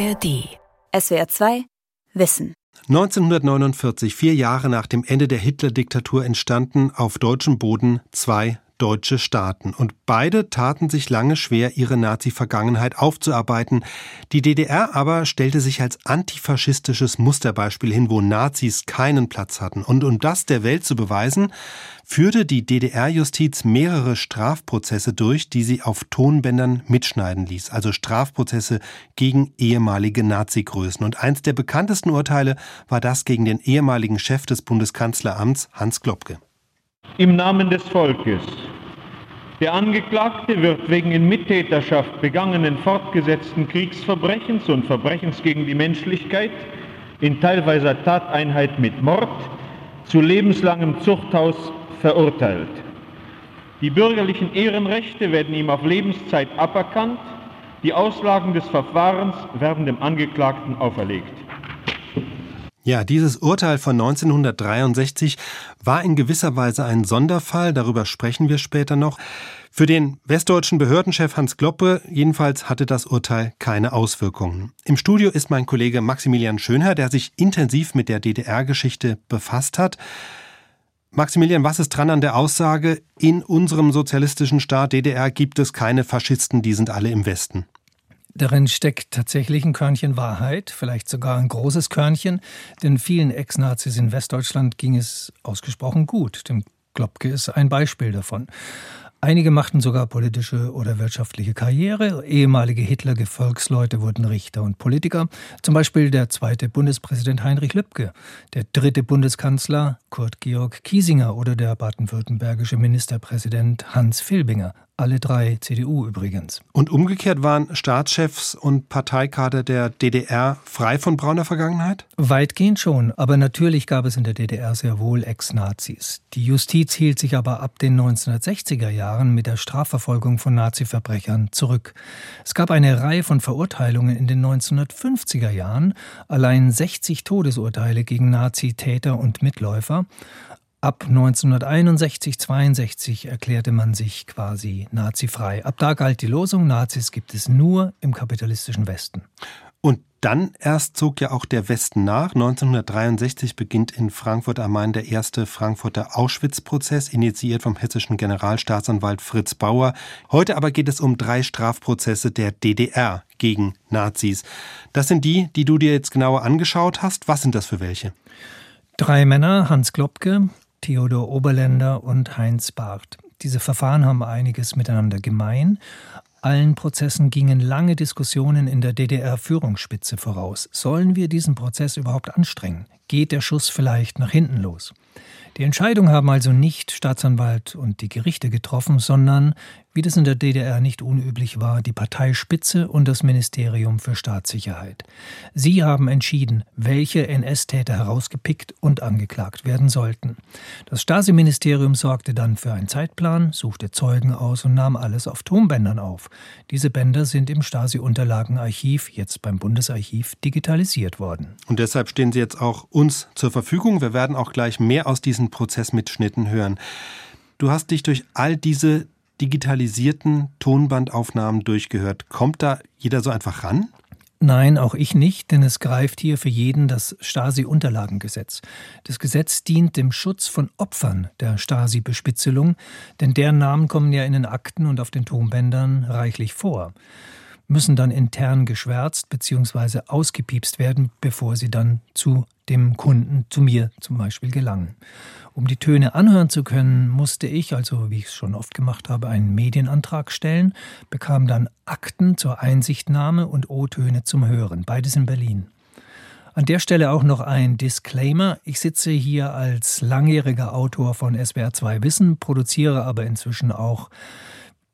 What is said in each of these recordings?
ARD. SWR 2 Wissen. 1949, vier Jahre nach dem Ende der Hitler-Diktatur, entstanden auf deutschem Boden zwei deutsche Staaten. Und beide taten sich lange schwer, ihre Nazi-Vergangenheit aufzuarbeiten. Die DDR aber stellte sich als antifaschistisches Musterbeispiel hin, wo Nazis keinen Platz hatten. Und um das der Welt zu beweisen, führte die DDR-Justiz mehrere Strafprozesse durch, die sie auf Tonbändern mitschneiden ließ. Also Strafprozesse gegen ehemalige Nazi-Größen. Und eins der bekanntesten Urteile war das gegen den ehemaligen Chef des Bundeskanzleramts, Hans Globke. Im Namen des Volkes der Angeklagte wird wegen in Mittäterschaft begangenen fortgesetzten Kriegsverbrechens und Verbrechens gegen die Menschlichkeit in teilweiser Tateinheit mit Mord zu lebenslangem Zuchthaus verurteilt. Die bürgerlichen Ehrenrechte werden ihm auf Lebenszeit aberkannt, die Auslagen des Verfahrens werden dem Angeklagten auferlegt. Ja, dieses Urteil von 1963 war in gewisser Weise ein Sonderfall, darüber sprechen wir später noch. Für den westdeutschen Behördenchef Hans Gloppe jedenfalls hatte das Urteil keine Auswirkungen. Im Studio ist mein Kollege Maximilian Schönherr, der sich intensiv mit der DDR-Geschichte befasst hat. Maximilian, was ist dran an der Aussage, in unserem sozialistischen Staat DDR gibt es keine Faschisten, die sind alle im Westen? Darin steckt tatsächlich ein Körnchen Wahrheit, vielleicht sogar ein großes Körnchen, denn vielen Ex-Nazis in Westdeutschland ging es ausgesprochen gut. Dem Globke ist ein Beispiel davon. Einige machten sogar politische oder wirtschaftliche Karriere. Ehemalige Hitler-Gefolgsleute wurden Richter und Politiker. Zum Beispiel der zweite Bundespräsident Heinrich Lübke, der dritte Bundeskanzler Kurt Georg Kiesinger oder der baden-württembergische Ministerpräsident Hans Filbinger. Alle drei CDU übrigens. Und umgekehrt waren Staatschefs und Parteikader der DDR frei von brauner Vergangenheit? Weitgehend schon, aber natürlich gab es in der DDR sehr wohl Ex-Nazis. Die Justiz hielt sich aber ab den 1960er Jahren mit der Strafverfolgung von Nazi-Verbrechern zurück. Es gab eine Reihe von Verurteilungen in den 1950er Jahren, allein 60 Todesurteile gegen Nazi-Täter und Mitläufer. Ab 1961, 62 erklärte man sich quasi nazifrei. Ab da galt die Losung, Nazis gibt es nur im kapitalistischen Westen. Und dann erst zog ja auch der Westen nach. 1963 beginnt in Frankfurt am Main der erste Frankfurter Auschwitz-Prozess, initiiert vom hessischen Generalstaatsanwalt Fritz Bauer. Heute aber geht es um drei Strafprozesse der DDR gegen Nazis. Das sind die, die du dir jetzt genauer angeschaut hast. Was sind das für welche? Drei Männer, Hans Klopke, Theodor Oberländer und Heinz Barth. Diese Verfahren haben einiges miteinander gemein. Allen Prozessen gingen lange Diskussionen in der DDR-Führungsspitze voraus. Sollen wir diesen Prozess überhaupt anstrengen? Geht der Schuss vielleicht nach hinten los? Die Entscheidung haben also nicht Staatsanwalt und die Gerichte getroffen, sondern wie das in der DDR nicht unüblich war, die Parteispitze und das Ministerium für Staatssicherheit. Sie haben entschieden, welche NS-Täter herausgepickt und angeklagt werden sollten. Das Stasi-Ministerium sorgte dann für einen Zeitplan, suchte Zeugen aus und nahm alles auf Tonbändern auf. Diese Bänder sind im Stasi-Unterlagenarchiv, jetzt beim Bundesarchiv, digitalisiert worden. Und deshalb stehen sie jetzt auch uns zur Verfügung. Wir werden auch gleich mehr aus diesen Prozessmitschnitten hören. Du hast dich durch all diese digitalisierten Tonbandaufnahmen durchgehört. Kommt da jeder so einfach ran? Nein, auch ich nicht, denn es greift hier für jeden das Stasi-Unterlagengesetz. Das Gesetz dient dem Schutz von Opfern der Stasi-Bespitzelung, denn deren Namen kommen ja in den Akten und auf den Tonbändern reichlich vor müssen dann intern geschwärzt bzw. ausgepiepst werden, bevor sie dann zu dem Kunden, zu mir zum Beispiel, gelangen. Um die Töne anhören zu können, musste ich, also wie ich es schon oft gemacht habe, einen Medienantrag stellen, bekam dann Akten zur Einsichtnahme und O-Töne zum Hören, beides in Berlin. An der Stelle auch noch ein Disclaimer. Ich sitze hier als langjähriger Autor von SWR2 Wissen, produziere aber inzwischen auch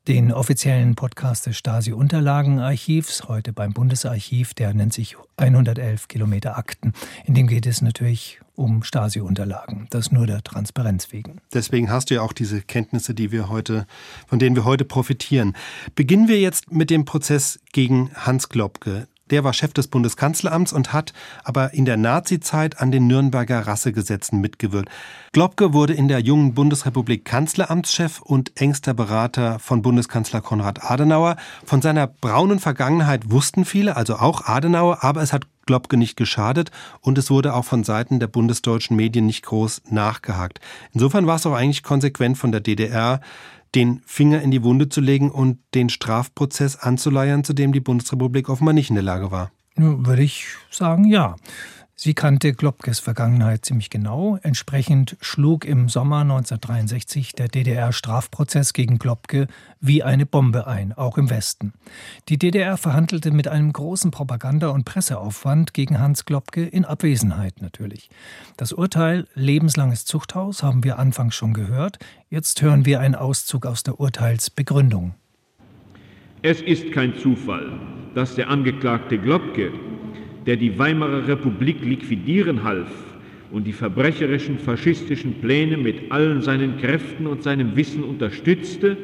den offiziellen Podcast des Stasi-Unterlagenarchivs, heute beim Bundesarchiv, der nennt sich 111 Kilometer Akten. In dem geht es natürlich um Stasi-Unterlagen. Das nur der Transparenz wegen. Deswegen hast du ja auch diese Kenntnisse, die wir heute, von denen wir heute profitieren. Beginnen wir jetzt mit dem Prozess gegen Hans Globke. Der war Chef des Bundeskanzleramts und hat aber in der Nazizeit an den Nürnberger Rassegesetzen mitgewirkt. Globke wurde in der jungen Bundesrepublik Kanzleramtschef und engster Berater von Bundeskanzler Konrad Adenauer. Von seiner braunen Vergangenheit wussten viele, also auch Adenauer, aber es hat Globke nicht geschadet und es wurde auch von Seiten der bundesdeutschen Medien nicht groß nachgehakt. Insofern war es auch eigentlich konsequent von der DDR, den Finger in die Wunde zu legen und den Strafprozess anzuleiern, zu dem die Bundesrepublik offenbar nicht in der Lage war? Würde ich sagen, ja. Sie kannte Globkes Vergangenheit ziemlich genau. Entsprechend schlug im Sommer 1963 der DDR-Strafprozess gegen Globke wie eine Bombe ein, auch im Westen. Die DDR verhandelte mit einem großen Propaganda- und Presseaufwand gegen Hans Globke in Abwesenheit natürlich. Das Urteil lebenslanges Zuchthaus haben wir anfangs schon gehört. Jetzt hören wir einen Auszug aus der Urteilsbegründung. Es ist kein Zufall, dass der Angeklagte Globke der die Weimarer Republik liquidieren half und die verbrecherischen faschistischen Pläne mit allen seinen Kräften und seinem Wissen unterstützte,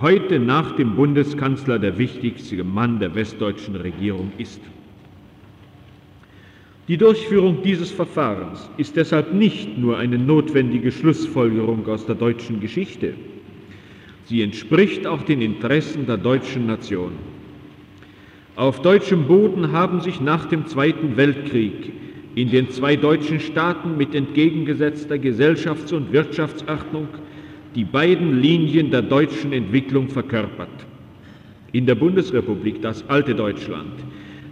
heute nach dem Bundeskanzler der wichtigste Mann der westdeutschen Regierung ist. Die Durchführung dieses Verfahrens ist deshalb nicht nur eine notwendige Schlussfolgerung aus der deutschen Geschichte, sie entspricht auch den Interessen der deutschen Nation. Auf deutschem Boden haben sich nach dem Zweiten Weltkrieg in den zwei deutschen Staaten mit entgegengesetzter Gesellschafts- und Wirtschaftsordnung die beiden Linien der deutschen Entwicklung verkörpert. In der Bundesrepublik das alte Deutschland,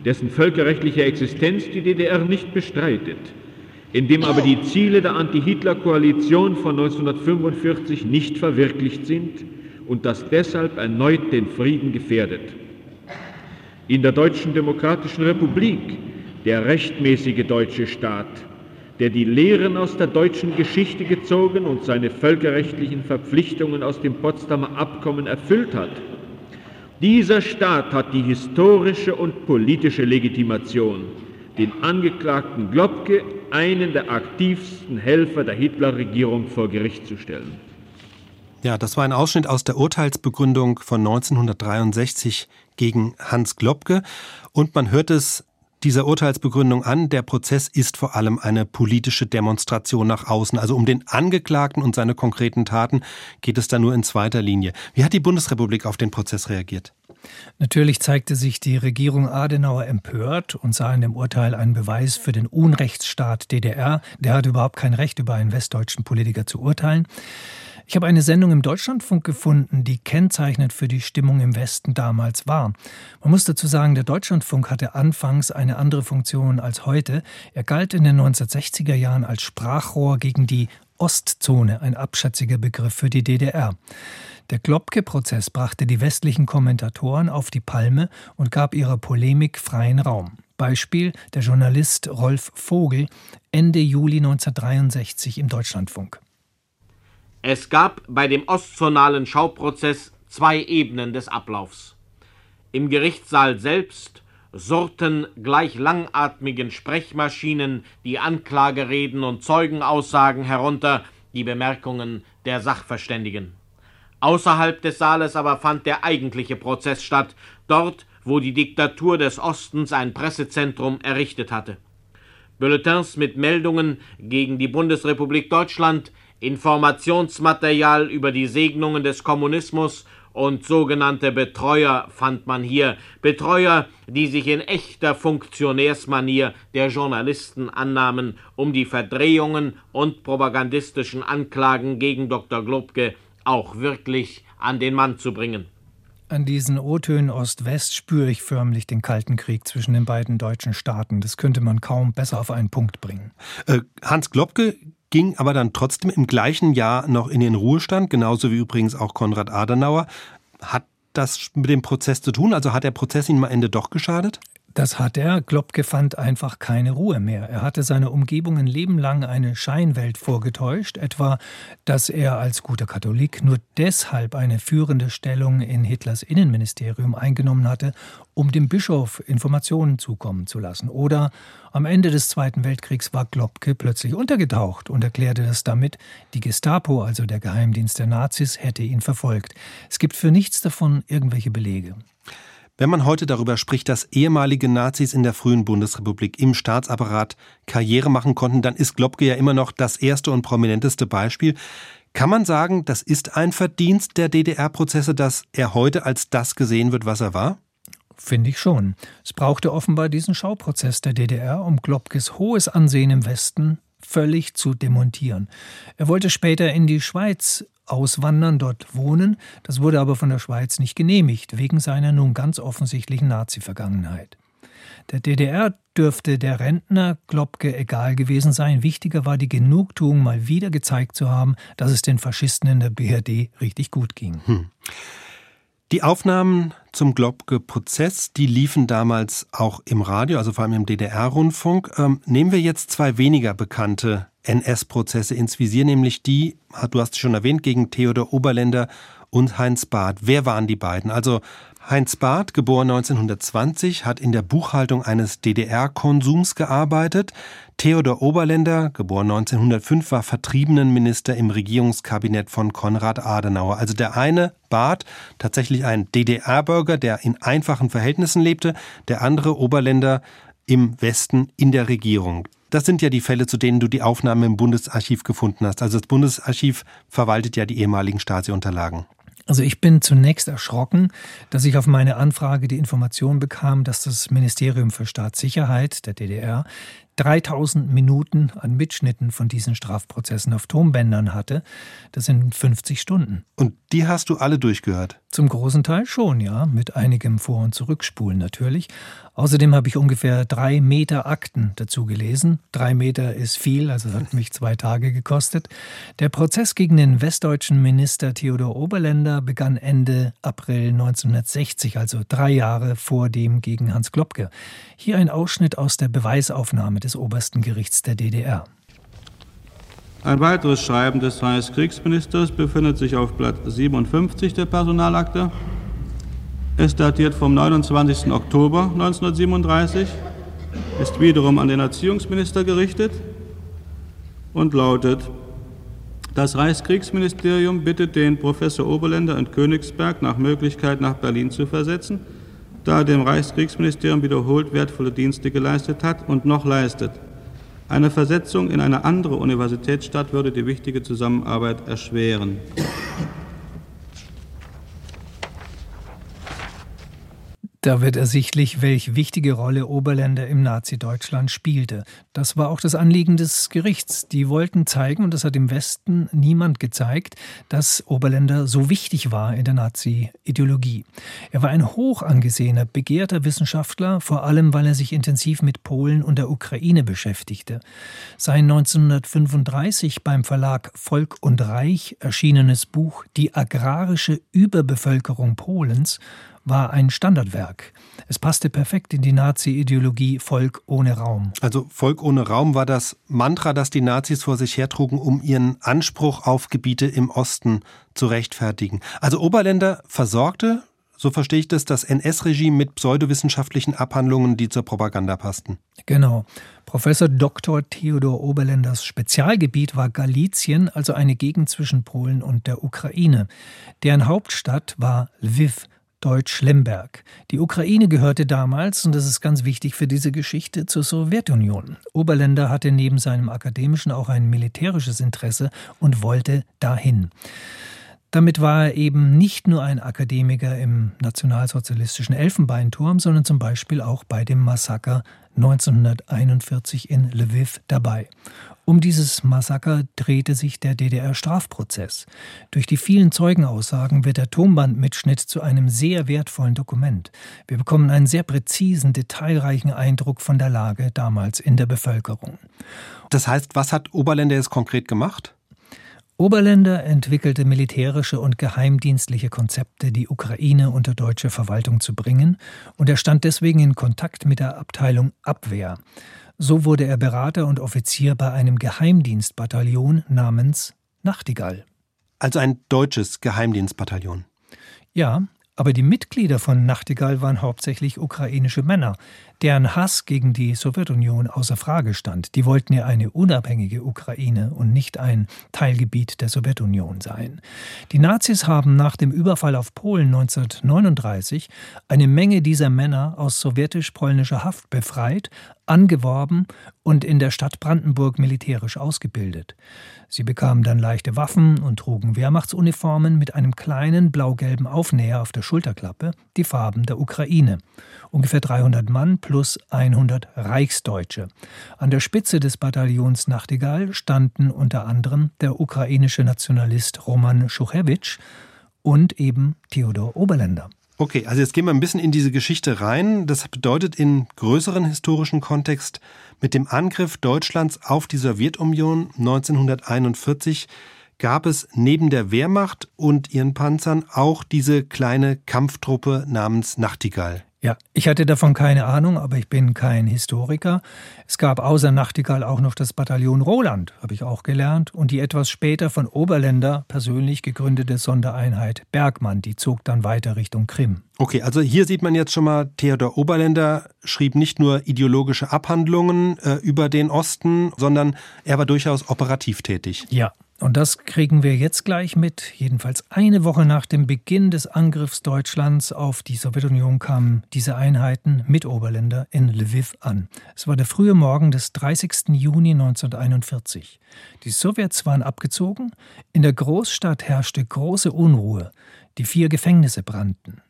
dessen völkerrechtliche Existenz die DDR nicht bestreitet, in dem aber die Ziele der Anti-Hitler-Koalition von 1945 nicht verwirklicht sind und das deshalb erneut den Frieden gefährdet in der Deutschen Demokratischen Republik der rechtmäßige deutsche Staat, der die Lehren aus der deutschen Geschichte gezogen und seine völkerrechtlichen Verpflichtungen aus dem Potsdamer Abkommen erfüllt hat. Dieser Staat hat die historische und politische Legitimation, den Angeklagten Globke, einen der aktivsten Helfer der Hitlerregierung, vor Gericht zu stellen. Ja, das war ein Ausschnitt aus der Urteilsbegründung von 1963 gegen Hans Globke. Und man hört es dieser Urteilsbegründung an, der Prozess ist vor allem eine politische Demonstration nach außen. Also um den Angeklagten und seine konkreten Taten geht es da nur in zweiter Linie. Wie hat die Bundesrepublik auf den Prozess reagiert? Natürlich zeigte sich die Regierung Adenauer empört und sah in dem Urteil einen Beweis für den Unrechtsstaat DDR. Der hat überhaupt kein Recht, über einen westdeutschen Politiker zu urteilen. Ich habe eine Sendung im Deutschlandfunk gefunden, die kennzeichnend für die Stimmung im Westen damals war. Man muss dazu sagen, der Deutschlandfunk hatte anfangs eine andere Funktion als heute. Er galt in den 1960er Jahren als Sprachrohr gegen die Ostzone, ein abschätziger Begriff für die DDR. Der Globke-Prozess brachte die westlichen Kommentatoren auf die Palme und gab ihrer Polemik freien Raum. Beispiel der Journalist Rolf Vogel Ende Juli 1963 im Deutschlandfunk. Es gab bei dem ostzonalen Schauprozess zwei Ebenen des Ablaufs. Im Gerichtssaal selbst surrten gleich langatmigen Sprechmaschinen die Anklagereden und Zeugenaussagen herunter, die Bemerkungen der Sachverständigen. Außerhalb des Saales aber fand der eigentliche Prozess statt, dort, wo die Diktatur des Ostens ein Pressezentrum errichtet hatte. Bulletins mit Meldungen gegen die Bundesrepublik Deutschland Informationsmaterial über die Segnungen des Kommunismus und sogenannte Betreuer fand man hier, Betreuer, die sich in echter Funktionärsmanier der Journalisten annahmen, um die Verdrehungen und propagandistischen Anklagen gegen Dr. Globke auch wirklich an den Mann zu bringen. An diesen O-Tönen Ost-West spüre ich förmlich den Kalten Krieg zwischen den beiden deutschen Staaten. Das könnte man kaum besser auf einen Punkt bringen. Äh, Hans Globke ging aber dann trotzdem im gleichen Jahr noch in den Ruhestand, genauso wie übrigens auch Konrad Adenauer. Hat das mit dem Prozess zu tun? Also hat der Prozess ihm am Ende doch geschadet? Das hat er. Klopke fand einfach keine Ruhe mehr. Er hatte seiner Umgebung ein Leben lang eine Scheinwelt vorgetäuscht, etwa, dass er als guter Katholik nur deshalb eine führende Stellung in Hitlers Innenministerium eingenommen hatte, um dem Bischof Informationen zukommen zu lassen. Oder am Ende des Zweiten Weltkriegs war Klopke plötzlich untergetaucht und erklärte das damit, die Gestapo, also der Geheimdienst der Nazis, hätte ihn verfolgt. Es gibt für nichts davon irgendwelche Belege. Wenn man heute darüber spricht, dass ehemalige Nazis in der frühen Bundesrepublik im Staatsapparat Karriere machen konnten, dann ist Globke ja immer noch das erste und prominenteste Beispiel. Kann man sagen, das ist ein Verdienst der DDR-Prozesse, dass er heute als das gesehen wird, was er war? Finde ich schon. Es brauchte offenbar diesen Schauprozess der DDR, um Globkes hohes Ansehen im Westen völlig zu demontieren. Er wollte später in die Schweiz auswandern, dort wohnen. Das wurde aber von der Schweiz nicht genehmigt, wegen seiner nun ganz offensichtlichen Nazi-Vergangenheit. Der DDR dürfte der Rentner Globke egal gewesen sein. Wichtiger war die Genugtuung, mal wieder gezeigt zu haben, dass es den Faschisten in der BRD richtig gut ging. Hm. Die Aufnahmen zum Globke-Prozess, die liefen damals auch im Radio, also vor allem im DDR-Rundfunk. Ähm, nehmen wir jetzt zwei weniger bekannte NS-Prozesse ins Visier, nämlich die, du hast es schon erwähnt, gegen Theodor Oberländer und Heinz Barth. Wer waren die beiden? Also Heinz Barth, geboren 1920, hat in der Buchhaltung eines DDR-Konsums gearbeitet. Theodor Oberländer, geboren 1905, war Vertriebenenminister im Regierungskabinett von Konrad Adenauer. Also der eine, Barth, tatsächlich ein DDR-Bürger, der in einfachen Verhältnissen lebte, der andere Oberländer im Westen in der Regierung. Das sind ja die Fälle, zu denen du die Aufnahmen im Bundesarchiv gefunden hast. Also das Bundesarchiv verwaltet ja die ehemaligen Stasi-Unterlagen. Also ich bin zunächst erschrocken, dass ich auf meine Anfrage die Information bekam, dass das Ministerium für Staatssicherheit der DDR 3000 Minuten an Mitschnitten von diesen Strafprozessen auf Tonbändern hatte. Das sind 50 Stunden. Und die hast du alle durchgehört? Zum großen Teil schon, ja, mit einigem Vor- und Zurückspulen natürlich. Außerdem habe ich ungefähr drei Meter Akten dazu gelesen. Drei Meter ist viel, also hat mich zwei Tage gekostet. Der Prozess gegen den westdeutschen Minister Theodor Oberländer begann Ende April 1960, also drei Jahre vor dem gegen Hans Klopke. Hier ein Ausschnitt aus der Beweisaufnahme des obersten Gerichts der DDR. Ein weiteres Schreiben des Reichskriegsministers befindet sich auf Blatt 57 der Personalakte. Es datiert vom 29. Oktober 1937, ist wiederum an den Erziehungsminister gerichtet und lautet, das Reichskriegsministerium bittet den Professor Oberländer in Königsberg nach Möglichkeit nach Berlin zu versetzen, da er dem Reichskriegsministerium wiederholt wertvolle Dienste geleistet hat und noch leistet. Eine Versetzung in eine andere Universitätsstadt würde die wichtige Zusammenarbeit erschweren. Da wird ersichtlich, welche wichtige Rolle Oberländer im Nazi-Deutschland spielte. Das war auch das Anliegen des Gerichts. Die wollten zeigen, und das hat im Westen niemand gezeigt, dass Oberländer so wichtig war in der Nazi-Ideologie. Er war ein hoch angesehener, begehrter Wissenschaftler, vor allem weil er sich intensiv mit Polen und der Ukraine beschäftigte. Sein 1935 beim Verlag Volk und Reich erschienenes Buch Die agrarische Überbevölkerung Polens war ein Standardwerk. Es passte perfekt in die Nazi-Ideologie Volk ohne Raum. Also Volk ohne Raum war das Mantra, das die Nazis vor sich hertrugen, um ihren Anspruch auf Gebiete im Osten zu rechtfertigen. Also Oberländer versorgte, so verstehe ich das, das NS-Regime mit pseudowissenschaftlichen Abhandlungen, die zur Propaganda passten. Genau. Professor Dr. Theodor Oberländers Spezialgebiet war Galizien, also eine Gegend zwischen Polen und der Ukraine. Deren Hauptstadt war Lviv. Deutsch-Lemberg. Die Ukraine gehörte damals, und das ist ganz wichtig für diese Geschichte, zur Sowjetunion. Oberländer hatte neben seinem akademischen auch ein militärisches Interesse und wollte dahin. Damit war er eben nicht nur ein Akademiker im nationalsozialistischen Elfenbeinturm, sondern zum Beispiel auch bei dem Massaker 1941 in Lviv dabei. Um dieses Massaker drehte sich der DDR-Strafprozess. Durch die vielen Zeugenaussagen wird der Tonbandmitschnitt zu einem sehr wertvollen Dokument. Wir bekommen einen sehr präzisen, detailreichen Eindruck von der Lage damals in der Bevölkerung. Das heißt, was hat Oberländer jetzt konkret gemacht? Oberländer entwickelte militärische und geheimdienstliche Konzepte, die Ukraine unter deutsche Verwaltung zu bringen, und er stand deswegen in Kontakt mit der Abteilung Abwehr. So wurde er Berater und Offizier bei einem Geheimdienstbataillon namens Nachtigall. Also ein deutsches Geheimdienstbataillon. Ja, Aber die Mitglieder von Nachtigall waren hauptsächlich ukrainische Männer, deren Hass gegen die Sowjetunion außer Frage stand. Die wollten ja eine unabhängige Ukraine und nicht ein Teilgebiet der Sowjetunion sein. Die Nazis haben nach dem Überfall auf Polen 1939 eine Menge dieser Männer aus sowjetisch-polnischer Haft befreit, angeworben und in der Stadt Brandenburg militärisch ausgebildet. Sie bekamen dann leichte Waffen und trugen Wehrmachtsuniformen mit einem kleinen blau-gelben Aufnäher auf der Schulterklappe, die Farben der Ukraine. Ungefähr 300 Mann plus 100 Reichsdeutsche. An der Spitze des Bataillons Nachtigall standen unter anderem der ukrainische Nationalist Roman Schuchewitsch und eben Theodor Oberländer. Okay, also jetzt gehen wir ein bisschen in diese Geschichte rein. Das bedeutet in größeren historischen Kontext, mit dem Angriff Deutschlands auf die Sowjetunion 1941 gab es neben der Wehrmacht und ihren Panzern auch diese kleine Kampftruppe namens Nachtigall. Ja, ich hatte davon keine Ahnung, aber ich bin kein Historiker. Es gab außer Nachtigall auch noch das Bataillon Roland, habe ich auch gelernt, und die etwas später von Oberländer persönlich gegründete Sondereinheit Bergmann, die zog dann weiter Richtung Krim. Okay, also hier sieht man jetzt schon mal, Theodor Oberländer schrieb nicht nur ideologische Abhandlungen äh, über den Osten, sondern er war durchaus operativ tätig. Ja, und das kriegen wir jetzt gleich mit. Jedenfalls eine Woche nach dem Beginn des Angriffs Deutschlands auf die Sowjetunion kamen diese Einheiten mit Oberländer in Lviv an. Es war der frühe Morgen des 30. Juni 1941. Die Sowjets waren abgezogen. In der Großstadt herrschte große Unruhe. Die vier Gefängnisse brannten.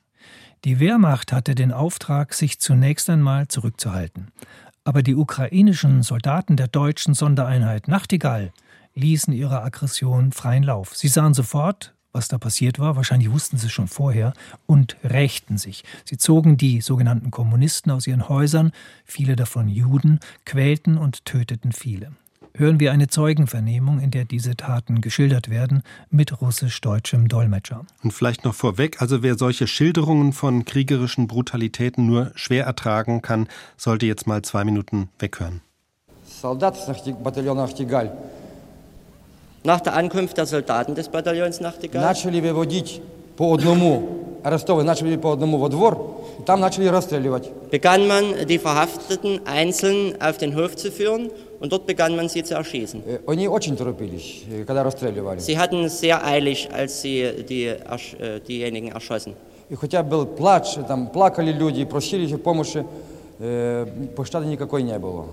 Die Wehrmacht hatte den Auftrag, sich zunächst einmal zurückzuhalten. Aber die ukrainischen Soldaten der deutschen Sondereinheit Nachtigall ließen ihrer Aggression freien Lauf. Sie sahen sofort, was da passiert war, wahrscheinlich wussten sie es schon vorher, und rächten sich. Sie zogen die sogenannten Kommunisten aus ihren Häusern, viele davon Juden, quälten und töteten viele. Hören wir eine Zeugenvernehmung, in der diese Taten geschildert werden, mit russisch-deutschem Dolmetscher. Und vielleicht noch vorweg, also wer solche Schilderungen von kriegerischen Brutalitäten nur schwer ertragen kann, sollte jetzt mal zwei Minuten weghören. Soldat Bataillon Nachtigall nach der Ankunft der Soldaten des Bataillons Nachtigall начали выводить по одному, арестовывать, начали по одному во двор, и там начали расстреливать. begann man, die Verhafteten einzeln auf den Hof zu führen und dort begann man sie zu erschießen. Э, Они очень торопились, э, когда расстреливали. Sie hatten es sehr eilig, als sie die, ersch- äh, diejenigen erschossen. И хотя был плач, там плакали люди, просили о помощи, э, пощады никакой не было.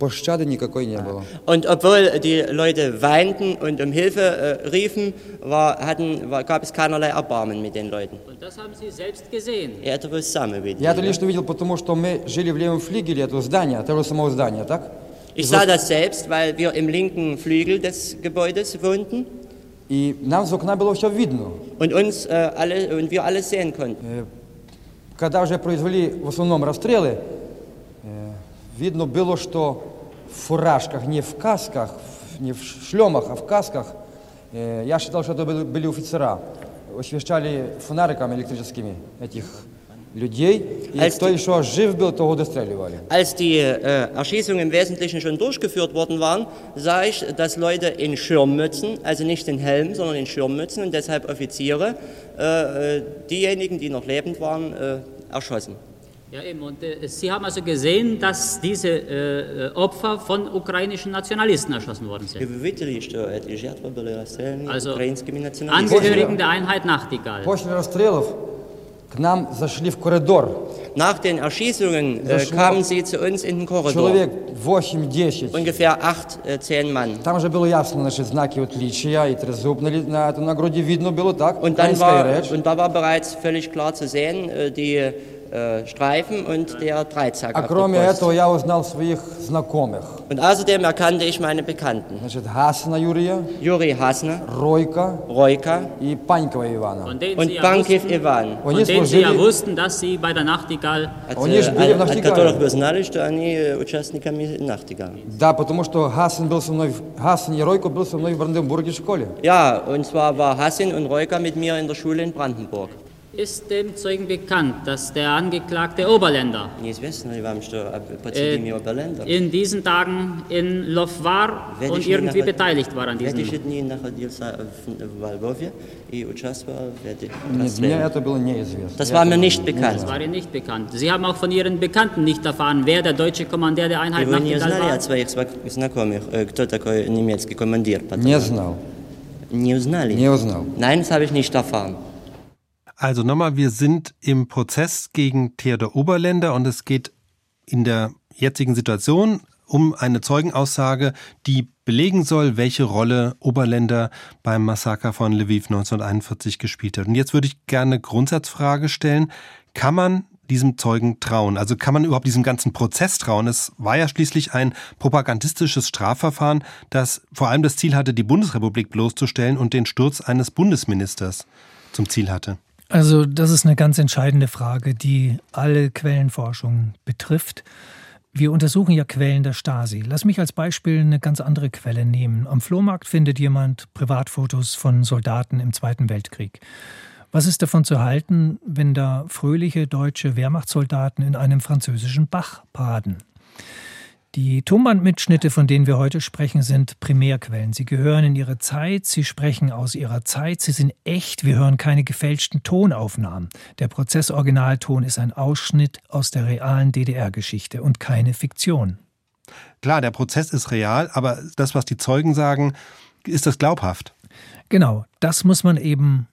Пощады никакой не было. Und obwohl die Leute weinten und um Hilfe äh, riefen, war, hatten, war, gab es keinerlei Erbarmen mit den Leuten. Und das haben Sie selbst gesehen. Я это вы сами видели. Я это лично видел, потому что мы жили в левом флигеле этого здания, того самого здания, так? Ich sah das selbst, weil wir im linken Flügel des Gebäudes wohnten И нам с окна было все видно. und uns äh, alle und wir alles sehen konnten. Э, Когда уже произвели в основном расстрелы, э, видно было, что в фуражках, не в касках, в- не в шлемах, а в касках, э, я считал, что это были, были офицера, освещали фонариками электрическими этих людей, и Als кто die- еще жив был, того достреливали. Als die äh, Erschießungen im Wesentlichen schon durchgeführt worden waren, sah ich, dass Leute in Schirmmützen, also nicht in Helmen, sondern in Schirmmützen und deshalb Offiziere, äh, äh, diejenigen, die noch lebend waren, äh, erschossen. Ja, eben. Und äh, Sie haben also gesehen, dass diese äh, äh Opfer von ukrainischen Nationalisten erschossen worden sind. Äh, also Angehörigen der Einheit Nachtigall. Nach den Erschießungen äh, kamen sie zu uns in den Korridor. Ungefähr acht, äh, zehn Mann. Und dann war, und da war bereits völlig klar zu sehen, äh, die äh, Streifen und der Dreizack А auf кроме der Brust. этого я узнал своих знакомых. Und außerdem erkannte ich meine Bekannten. Значит, Гасна Юрия, Juri Hasner, Ройка Roika и Панькова Ивана. Von denen, Sie und ja Bankiv wussten, Ivan. von Они denen Sie ja служили, wussten, dass Sie bei der Nachtigall От, Они э, же были в от- от Нахтигале. которых вы знали, что они э, участниками Нахтигала. Да, потому что Гасен был со мной, в- Гасен и Ройко был со мной в Бранденбурге в школе. Ja, und zwar war Hassin und Roika mit mir in der Schule in Brandenburg. Ist dem Zeugen bekannt, dass der Angeklagte Oberländer äh, in diesen Tagen in Lov war und irgendwie beteiligt war an diesem Das war mir nicht bekannt. Das war Ihnen nicht bekannt. Sie haben auch von Ihren Bekannten nicht erfahren, wer der deutsche Kommandeur der Einheit Nachtigall war? Не знал. Не узнали? Не узнал. Nein, das habe ich nicht erfahren. Also nochmal, wir sind im Prozess gegen Theodor Oberländer und es geht in der jetzigen Situation um eine Zeugenaussage, die belegen soll, welche Rolle Oberländer beim Massaker von Lviv 1941 gespielt hat. Und jetzt würde ich gerne Grundsatzfrage stellen. Kann man diesem Zeugen trauen? Also kann man überhaupt diesem ganzen Prozess trauen? Es war ja schließlich ein propagandistisches Strafverfahren, das vor allem das Ziel hatte, die Bundesrepublik bloßzustellen und den Sturz eines Bundesministers zum Ziel hatte. Also das ist eine ganz entscheidende Frage, die alle Quellenforschung betrifft. Wir untersuchen ja Quellen der Stasi. Lass mich als Beispiel eine ganz andere Quelle nehmen. Am Flohmarkt findet jemand Privatfotos von Soldaten im Zweiten Weltkrieg. Was ist davon zu halten, wenn da fröhliche deutsche Wehrmachtssoldaten in einem französischen Bach baden? Die Tonbandmitschnitte, von denen wir heute sprechen, sind Primärquellen. Sie gehören in ihre Zeit, sie sprechen aus ihrer Zeit, sie sind echt, wir hören keine gefälschten Tonaufnahmen. Der Prozessoriginalton ist ein Ausschnitt aus der realen DDR-Geschichte und keine Fiktion. Klar, der Prozess ist real, aber das, was die Zeugen sagen, ist das glaubhaft? Genau, das muss man eben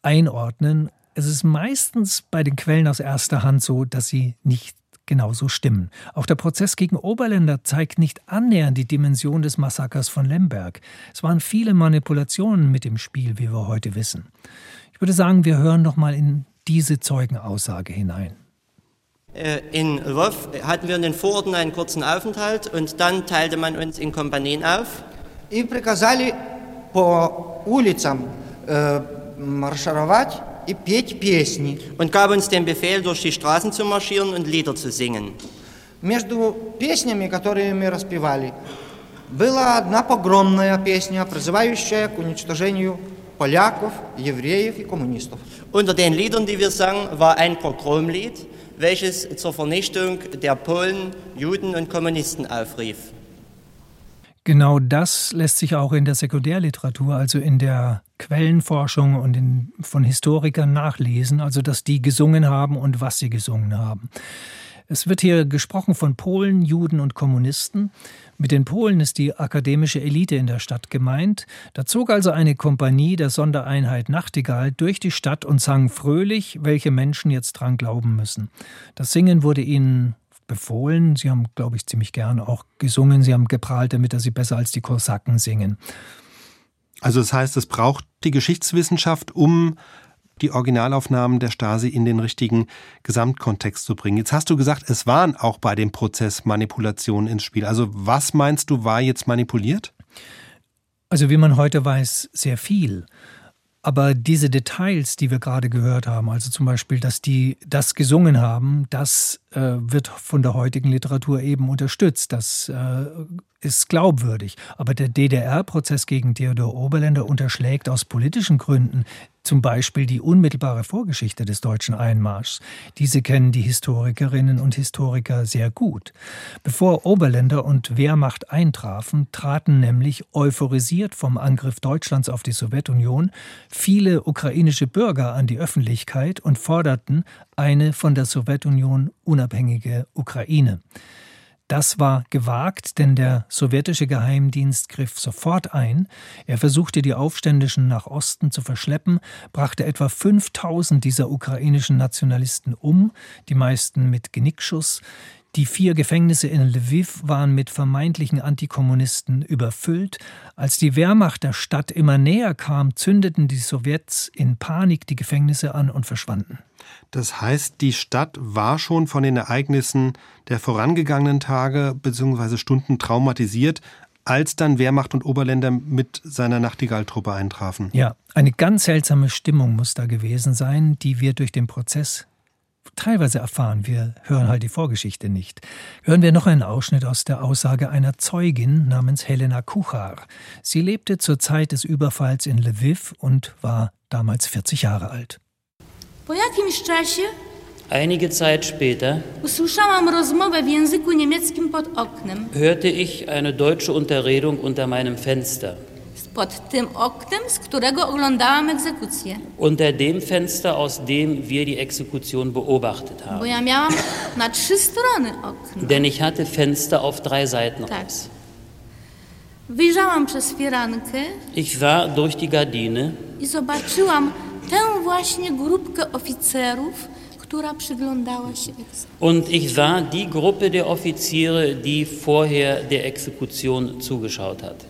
einordnen. Es ist meistens bei den Quellen aus erster Hand so, dass sie nicht genauso stimmen. Auch der Prozess gegen Oberländer zeigt nicht annähernd die Dimension des Massakers von Lemberg. Es waren viele Manipulationen mit im Spiel, wie wir heute wissen. Ich würde sagen, wir hören noch mal in diese Zeugenaussage hinein. Äh, in Lwów hatten wir in den Vororten einen kurzen Aufenthalt und dann teilte man uns in Kompanien auf. И приказали по улицам э, маршировать и петь песни. Und gab uns den Befehl, durch die Straßen zu marschieren und Lieder zu singen. Между песнями, которые мы распевали, была одна погромная песня, призывающая к уничтожению поляков, евреев и коммунистов. Unter den Liedern, die wir sangen, war ein Pogromlied, welches zur Vernichtung der Polen, Juden und Kommunisten aufrief. Genau das lässt sich auch in der Sekundärliteratur, also in der Quellenforschung und in, von Historikern nachlesen, also dass die gesungen haben und was sie gesungen haben. Es wird hier gesprochen von Polen, Juden und Kommunisten. Mit den Polen ist die akademische Elite in der Stadt gemeint. Da zog also eine Kompanie der Sondereinheit Nachtigall durch die Stadt und sang fröhlich, welche Menschen jetzt dran glauben müssen. Das Singen wurde ihnen befohlen. Sie haben, glaube ich, ziemlich gern auch gesungen. Sie haben geprahlt damit, dass sie besser als die Kosaken singen. Also das heißt, es braucht die Geschichtswissenschaft, um die Originalaufnahmen der Stasi in den richtigen Gesamtkontext zu bringen. Jetzt hast du gesagt, es waren auch bei dem Prozess Manipulationen ins Spiel. Also was meinst du, war jetzt manipuliert? Also wie man heute weiß, sehr viel. Aber diese Details, die wir gerade gehört haben, also zum Beispiel, dass die das gesungen haben, das wird von der heutigen Literatur eben unterstützt. Das äh, ist glaubwürdig. Aber der DDR-Prozess gegen Theodor Oberländer unterschlägt aus politischen Gründen zum Beispiel die unmittelbare Vorgeschichte des deutschen Einmarschs. Diese kennen die Historikerinnen und Historiker sehr gut. Bevor Oberländer und Wehrmacht eintrafen, traten nämlich euphorisiert vom Angriff Deutschlands auf die Sowjetunion viele ukrainische Bürger an die Öffentlichkeit und forderten eine von der Sowjetunion unabhängige Ukraine. Das war gewagt, denn der sowjetische Geheimdienst griff sofort ein. Er versuchte, die Aufständischen nach Osten zu verschleppen, brachte etwa 5000 dieser ukrainischen Nationalisten um, die meisten mit Genickschuss. Die vier Gefängnisse in Lviv waren mit vermeintlichen Antikommunisten überfüllt. Als die Wehrmacht der Stadt immer näher kam, zündeten die Sowjets in Panik die Gefängnisse an und verschwanden. Das heißt, die Stadt war schon von den Ereignissen der vorangegangenen Tage bzw. Stunden traumatisiert, als dann Wehrmacht und Oberländer mit seiner Nachtigalltruppe eintrafen. Ja, eine ganz seltsame Stimmung muss da gewesen sein, die wir durch den Prozess teilweise erfahren. Wir hören halt die Vorgeschichte nicht. Hören wir noch einen Ausschnitt aus der Aussage einer Zeugin namens Helena Kuchar. Sie lebte zur Zeit des Überfalls in Lviv und war damals 40 Jahre alt. Einige Zeit später hörte ich eine deutsche Unterredung unter meinem Fenster. Pod tym oknem, z którego oglądałam egzekucję. Unter dem Fenster, aus dem wir die Exekution beobachtet Bo haben. ja miałam na trzy strony okna. Denn ich hatte Fenster auf drei Seiten Tak. aus. Wyjrzałam przez firankę Ich sah durch die Gardine i zobaczyłam tę właśnie grupkę oficerów, która przyglądała się und ich sah die Gruppe der Offiziere, die vorher der Exekution zugeschaut hat.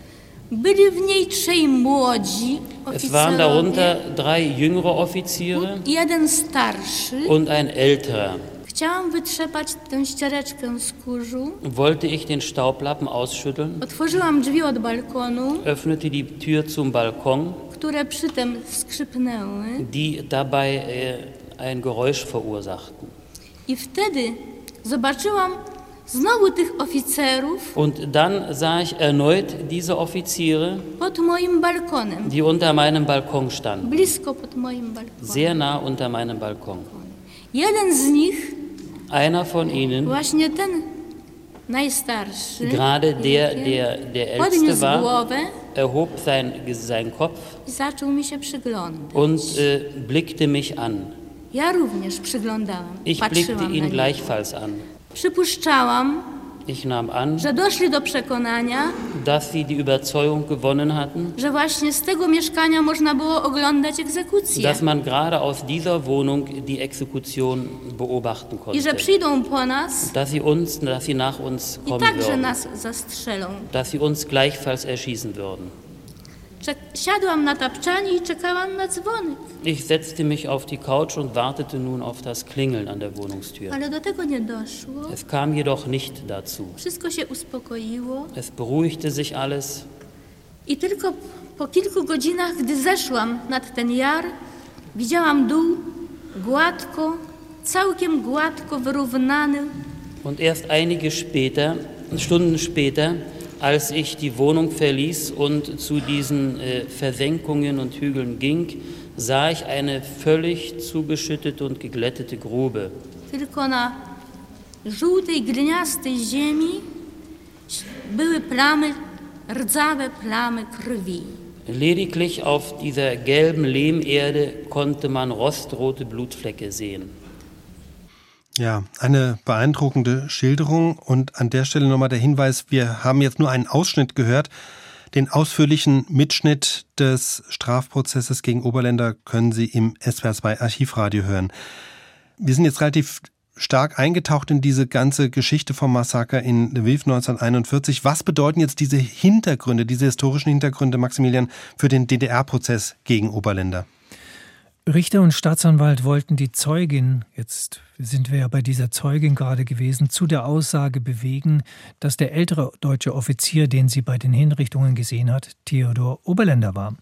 Byli w niej trzej młodzi Es waren oficerowie darunter drei jüngere Offiziere i jeden starszy. und ein älterer. Chciałam wytrzepać tę ściereczkę z kurzu. Wollte ich den Staublappen ausschütteln, Otworzyłam drzwi od balkonu, öffnete die Tür zum Balkon, które przy tym skrzypnęły. die dabei äh, ein Geräusch verursachten. I wtedy zobaczyłam znowu tych oficerów Und dann sah ich erneut diese Offiziere, pod moim balkonem. die unter meinem Balkon standen, Blisko pod moim balkonem. sehr nah unter meinem Balkon. Jeden z nich, Einer von ihnen, właśnie ten najstarszy, gerade der, der der Älteste podniósł war, głowę erhob sein, seinen Kopf i zaczął mi się przyglądać. und äh, blickte mich an. Ja również przyglądałam, Ich blickte patrzyłam na ihn nich. gleichfalls an. Przypuszczałam, Ich nahm an, że doszli do przekonania, dass sie die Überzeugung gewonnen hatten, że właśnie z tego mieszkania można było oglądać egzekucję dass man gerade aus dieser Wohnung die Exekution beobachten i że konnte. przyjdą po nas Dass sie uns, dass sie nach uns i kommen także würden. nas zastrzelą. Dass sie uns gleichfalls erschießen würden. Czek- siadłam na tapczanie i czekałam na dzwonek, Ich setzte mich auf die Couch und wartete nun auf das Klingeln an der Wohnungstür. ale do tego nie doszło. Es kam jedoch nicht dazu. Wszystko się uspokoiło Es beruhigte sich alles i tylko po kilku godzinach, gdy zeszłam nad ten jar, widziałam dół gładko, całkiem gładko wyrównany, und erst einige später, Stunden später, als ich die Wohnung verließ und zu diesen äh, Versenkungen und Hügeln ging, sah ich eine völlig zugeschüttete und geglättete Grube. tylko na żółtej, gliniastej ziemi były plamy, rdzawe plamy krwi. Lediglich auf dieser gelben Lehmerde konnte man rostrote Blutflecke sehen. Ja, eine beeindruckende Schilderung und an der Stelle nochmal der Hinweis, wir haben jetzt nur einen Ausschnitt gehört. Den ausführlichen Mitschnitt des Strafprozesses gegen Oberländer können Sie im SWR2 Archivradio hören. Wir sind jetzt relativ stark eingetaucht in diese ganze Geschichte vom Massaker in Lviv 1941. Was bedeuten jetzt diese Hintergründe, diese historischen Hintergründe, Maximilian, für den DDR-Prozess gegen Oberländer? Richter und Staatsanwalt wollten die Zeugin, jetzt sind wir ja bei dieser Zeugin gerade gewesen, zu der Aussage bewegen, dass der ältere deutsche Offizier, den sie bei den Hinrichtungen gesehen hat, Theodor Oberländer war.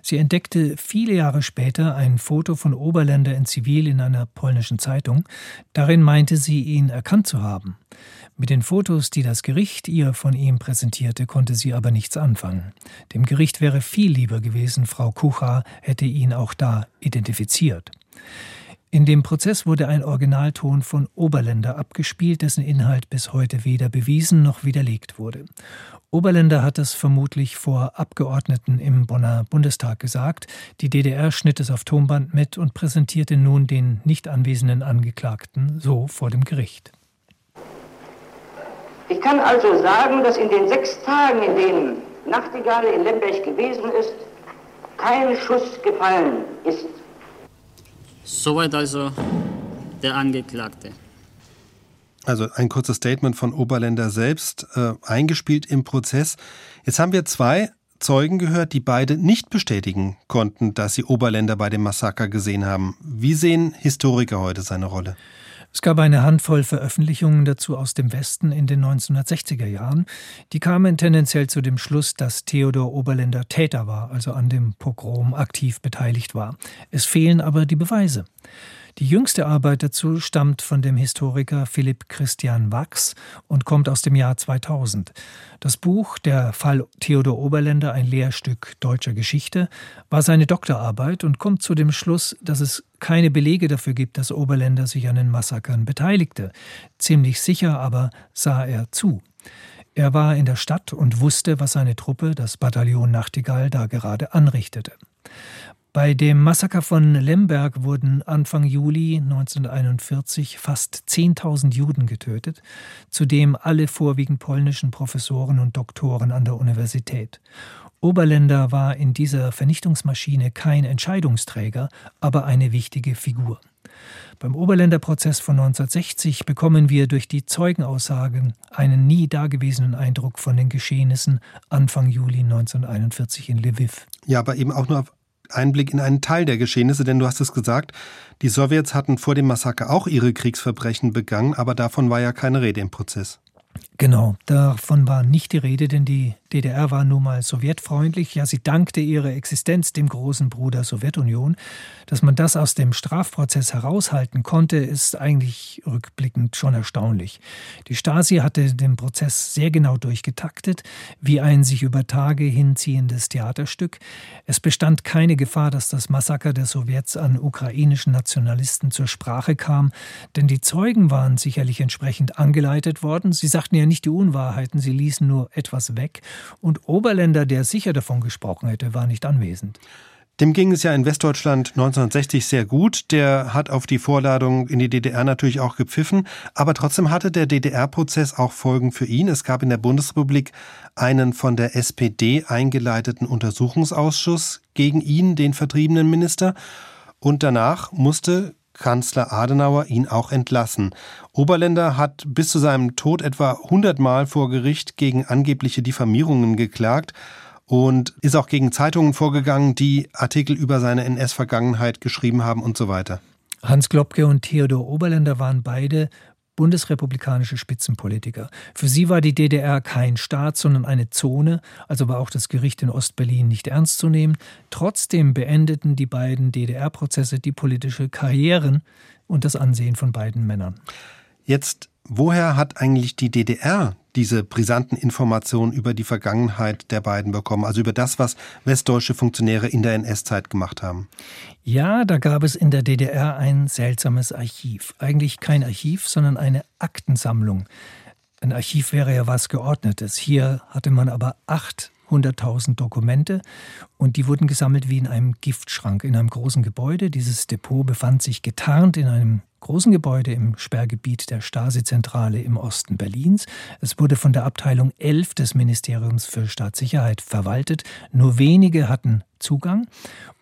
Sie entdeckte viele Jahre später ein Foto von Oberländer in Zivil in einer polnischen Zeitung. Darin meinte sie, ihn erkannt zu haben. Mit den Fotos, die das Gericht ihr von ihm präsentierte, konnte sie aber nichts anfangen. Dem Gericht wäre viel lieber gewesen, Frau Kucha hätte ihn auch da identifiziert. In dem Prozess wurde ein Originalton von Oberländer abgespielt, dessen Inhalt bis heute weder bewiesen noch widerlegt wurde. Oberländer hat es vermutlich vor Abgeordneten im Bonner Bundestag gesagt. Die DDR schnitt es auf Tonband mit und präsentierte nun den nicht anwesenden Angeklagten so vor dem Gericht. Ich kann also sagen, dass in den sechs Tagen, in denen Nachtigall in Lemberg gewesen ist, kein Schuss gefallen ist. Soweit also der Angeklagte. Also ein kurzes Statement von Oberländer selbst, äh, eingespielt im Prozess. Jetzt haben wir zwei Zeugen gehört, die beide nicht bestätigen konnten, dass sie Oberländer bei dem Massaker gesehen haben. Wie sehen Historiker heute seine Rolle? Es gab eine Handvoll Veröffentlichungen dazu aus dem Westen in den 1960er Jahren. Die kamen tendenziell zu dem Schluss, dass Theodor Oberländer Täter war, also an dem Pogrom aktiv beteiligt war. Es fehlen aber die Beweise. Die jüngste Arbeit dazu stammt von dem Historiker Philipp Christian Wachs und kommt aus dem Jahr 2000. Das Buch Der Fall Theodor Oberländer, ein Lehrstück deutscher Geschichte, war seine Doktorarbeit und kommt zu dem Schluss, dass es keine Belege dafür gibt, dass Oberländer sich an den Massakern beteiligte. Ziemlich sicher aber sah er zu. Er war in der Stadt und wusste, was seine Truppe, das Bataillon Nachtigall, da gerade anrichtete. Bei dem Massaker von Lemberg wurden Anfang Juli 1941 fast 10.000 Juden getötet, zudem alle vorwiegend polnischen Professoren und Doktoren an der Universität. Oberländer war in dieser Vernichtungsmaschine kein Entscheidungsträger, aber eine wichtige Figur. Beim Oberländerprozess von 1960 bekommen wir durch die Zeugenaussagen einen nie dagewesenen Eindruck von den Geschehnissen Anfang Juli 1941 in Lviv. Ja, aber eben auch nur Einblick in einen Teil der Geschehnisse, denn du hast es gesagt, die Sowjets hatten vor dem Massaker auch ihre Kriegsverbrechen begangen, aber davon war ja keine Rede im Prozess. Genau, davon war nicht die Rede, denn die DDR war nun mal sowjetfreundlich. Ja, sie dankte ihrer Existenz dem großen Bruder Sowjetunion. Dass man das aus dem Strafprozess heraushalten konnte, ist eigentlich rückblickend schon erstaunlich. Die Stasi hatte den Prozess sehr genau durchgetaktet, wie ein sich über Tage hinziehendes Theaterstück. Es bestand keine Gefahr, dass das Massaker der Sowjets an ukrainischen Nationalisten zur Sprache kam, denn die Zeugen waren sicherlich entsprechend angeleitet worden. Sie sagten ja nicht die Unwahrheiten, sie ließen nur etwas weg. Und Oberländer, der sicher davon gesprochen hätte, war nicht anwesend. Dem ging es ja in Westdeutschland 1960 sehr gut. Der hat auf die Vorladung in die DDR natürlich auch gepfiffen. Aber trotzdem hatte der DDR-Prozess auch Folgen für ihn. Es gab in der Bundesrepublik einen von der SPD eingeleiteten Untersuchungsausschuss gegen ihn, den vertriebenen Minister. Und danach musste Kanzler Adenauer ihn auch entlassen. Oberländer hat bis zu seinem Tod etwa 100 Mal vor Gericht gegen angebliche Diffamierungen geklagt und ist auch gegen Zeitungen vorgegangen, die Artikel über seine NS-Vergangenheit geschrieben haben und so weiter. Hans Globke und Theodor Oberländer waren beide bundesrepublikanische Spitzenpolitiker. Für sie war die DDR kein Staat, sondern eine Zone, also war auch das Gericht in Ostberlin nicht ernst zu nehmen. Trotzdem beendeten die beiden DDR-Prozesse die politische Karrieren und das Ansehen von beiden Männern. Jetzt, woher hat eigentlich die DDR diese brisanten Informationen über die Vergangenheit der beiden bekommen, also über das, was westdeutsche Funktionäre in der NS-Zeit gemacht haben? Ja, da gab es in der DDR ein seltsames Archiv. Eigentlich kein Archiv, sondern eine Aktensammlung. Ein Archiv wäre ja was Geordnetes. Hier hatte man aber acht 100.000 Dokumente und die wurden gesammelt wie in einem Giftschrank in einem großen Gebäude. Dieses Depot befand sich getarnt in einem großen Gebäude im Sperrgebiet der Stasi-Zentrale im Osten Berlins. Es wurde von der Abteilung 11 des Ministeriums für Staatssicherheit verwaltet. Nur wenige hatten Zugang.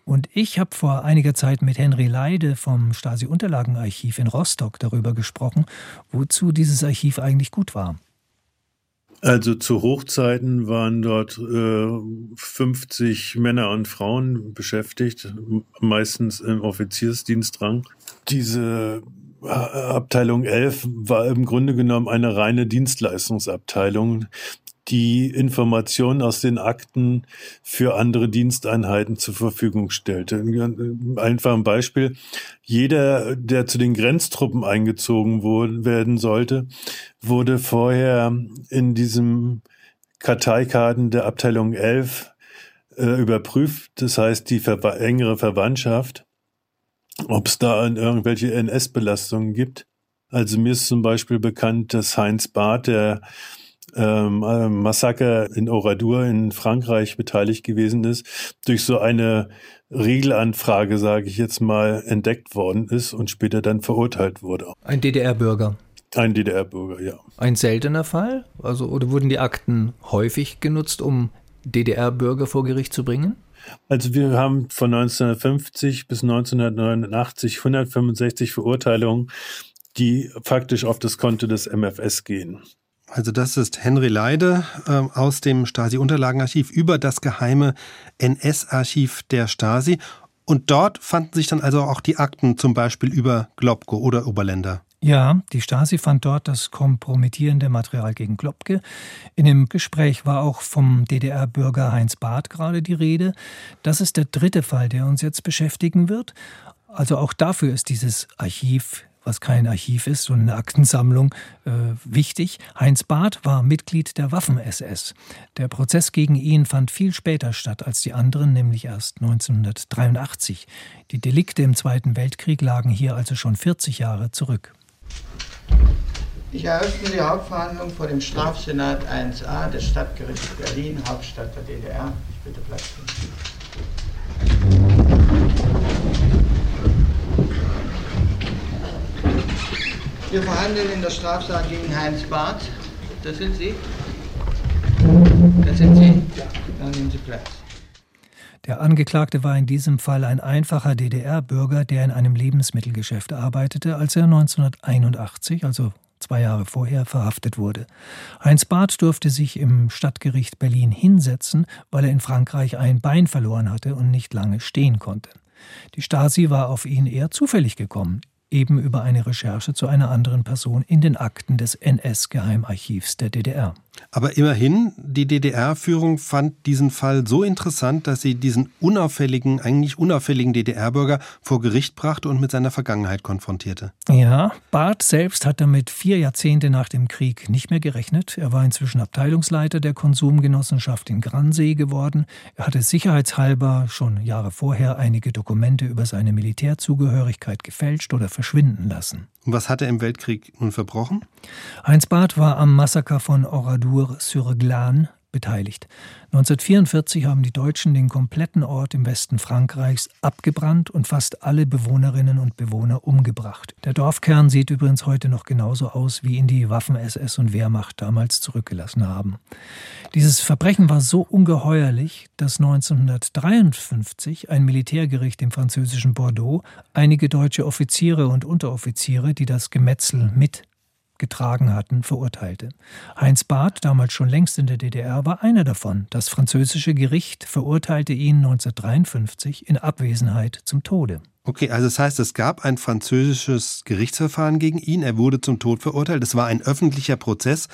Und ich habe vor einiger Zeit mit Henry Leide vom Stasi-Unterlagenarchiv in Rostock darüber gesprochen, wozu dieses Archiv eigentlich gut war. Also zu Hochzeiten waren dort äh, 50 Männer und Frauen beschäftigt, meistens im Offiziersdienstrang. Diese äh, Abteilung 11 war im Grunde genommen eine reine Dienstleistungsabteilung, die Informationen aus den Akten für andere Diensteinheiten zur Verfügung stellte. Einfach ein Beispiel. Jeder, der zu den Grenztruppen eingezogen werden sollte, wurde vorher in diesem Karteikarten der Abteilung 11 äh, überprüft. Das heißt, die ver engere Verwandtschaft, ob es da irgendwelche NS-Belastungen gibt. Also mir ist zum Beispiel bekannt, dass Heinz Barth, der ähm, äh, Massaker in Oradour in Frankreich beteiligt gewesen ist, durch so eine Regelanfrage, sage ich jetzt mal, entdeckt worden ist und später dann verurteilt wurde. Ein DDR-Bürger. Ein DDR-Bürger, ja. Ein seltener Fall? Also, oder wurden die Akten häufig genutzt, um DDR-Bürger vor Gericht zu bringen? Also wir haben von 1950 bis 1989 165 Verurteilungen, die faktisch auf das Konto des MFS gehen. Also das ist Henry Leide äh, aus dem Stasi-Unterlagenarchiv über das geheime NS-Archiv der Stasi. Und dort fanden sich dann also auch die Akten zum Beispiel über Globko oder Oberländer. Ja, die Stasi fand dort das kompromittierende Material gegen Globke. In dem Gespräch war auch vom DDR-Bürger Heinz Barth gerade die Rede. Das ist der dritte Fall, der uns jetzt beschäftigen wird. Also auch dafür ist dieses Archiv was kein Archiv ist, sondern eine Aktensammlung, äh, wichtig. Heinz Barth war Mitglied der Waffen-SS. Der Prozess gegen ihn fand viel später statt als die anderen, nämlich erst 1983. Die Delikte im Zweiten Weltkrieg lagen hier also schon 40 Jahre zurück. Ich eröffne die Hauptverhandlung vor dem Strafsenat 1a des Stadtgerichts Berlin, Hauptstadt der DDR. Ich bitte Platz nehmen. Wir verhandeln in der Strafsache gegen Heinz Barth. Das sind Sie? Das sind Sie? Ja. Dann nehmen Sie Platz. Der Angeklagte war in diesem Fall ein einfacher DDR-Bürger, der in einem Lebensmittelgeschäft arbeitete, als er 1981, also zwei Jahre vorher, verhaftet wurde. Heinz Barth durfte sich im Stadtgericht Berlin hinsetzen, weil er in Frankreich ein Bein verloren hatte und nicht lange stehen konnte. Die Stasi war auf ihn eher zufällig gekommen eben über eine Recherche zu einer anderen Person in den Akten des NS-Geheimarchivs der DDR. Aber immerhin, die DDR-Führung fand diesen Fall so interessant, dass sie diesen unauffälligen, eigentlich unauffälligen DDR-Bürger vor Gericht brachte und mit seiner Vergangenheit konfrontierte. Ja, Barth selbst hat damit vier Jahrzehnte nach dem Krieg nicht mehr gerechnet. Er war inzwischen Abteilungsleiter der Konsumgenossenschaft in Gransee geworden. Er hatte sicherheitshalber schon Jahre vorher einige Dokumente über seine Militärzugehörigkeit gefälscht oder verschwinden lassen. Und was hat er im Weltkrieg nun verbrochen? Heinz Barth war am Massaker von Oradour-sur-Glane beteiligt. 1944 haben die Deutschen den kompletten Ort im Westen Frankreichs abgebrannt und fast alle Bewohnerinnen und Bewohner umgebracht. Der Dorfkern sieht übrigens heute noch genauso aus, wie ihn die Waffen-SS und Wehrmacht damals zurückgelassen haben. Dieses Verbrechen war so ungeheuerlich, dass 1953 ein Militärgericht im französischen Bordeaux einige deutsche Offiziere und Unteroffiziere, die das Gemetzel mit getragen hatten, verurteilte. Heinz Barth, damals schon längst in der DDR, war einer davon. Das französische Gericht verurteilte ihn 1953 in Abwesenheit zum Tode. Okay, also das heißt, es gab ein französisches Gerichtsverfahren gegen ihn, er wurde zum Tod verurteilt, es war ein öffentlicher Prozess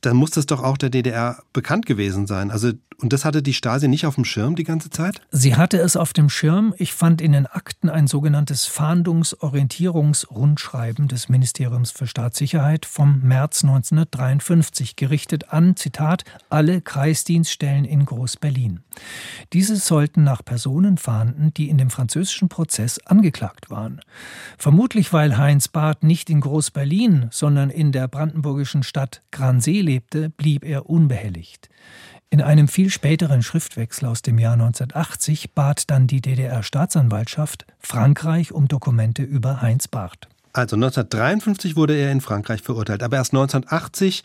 dann muss das doch auch der DDR bekannt gewesen sein. Also, und das hatte die Stasi nicht auf dem Schirm die ganze Zeit? Sie hatte es auf dem Schirm. Ich fand in den Akten ein sogenanntes Fahndungsorientierungsrundschreiben des Ministeriums für Staatssicherheit vom März 1953, gerichtet an, Zitat, alle Kreisdienststellen in Groß-Berlin. Diese sollten nach Personen fahnden, die in dem französischen Prozess angeklagt waren. Vermutlich, weil Heinz Barth nicht in Groß-Berlin, sondern in der brandenburgischen Stadt Gransee lebte, blieb er unbehelligt. In einem viel späteren Schriftwechsel aus dem Jahr 1980 bat dann die DDR-Staatsanwaltschaft Frankreich um Dokumente über Heinz Barth. Also 1953 wurde er in Frankreich verurteilt, aber erst 1980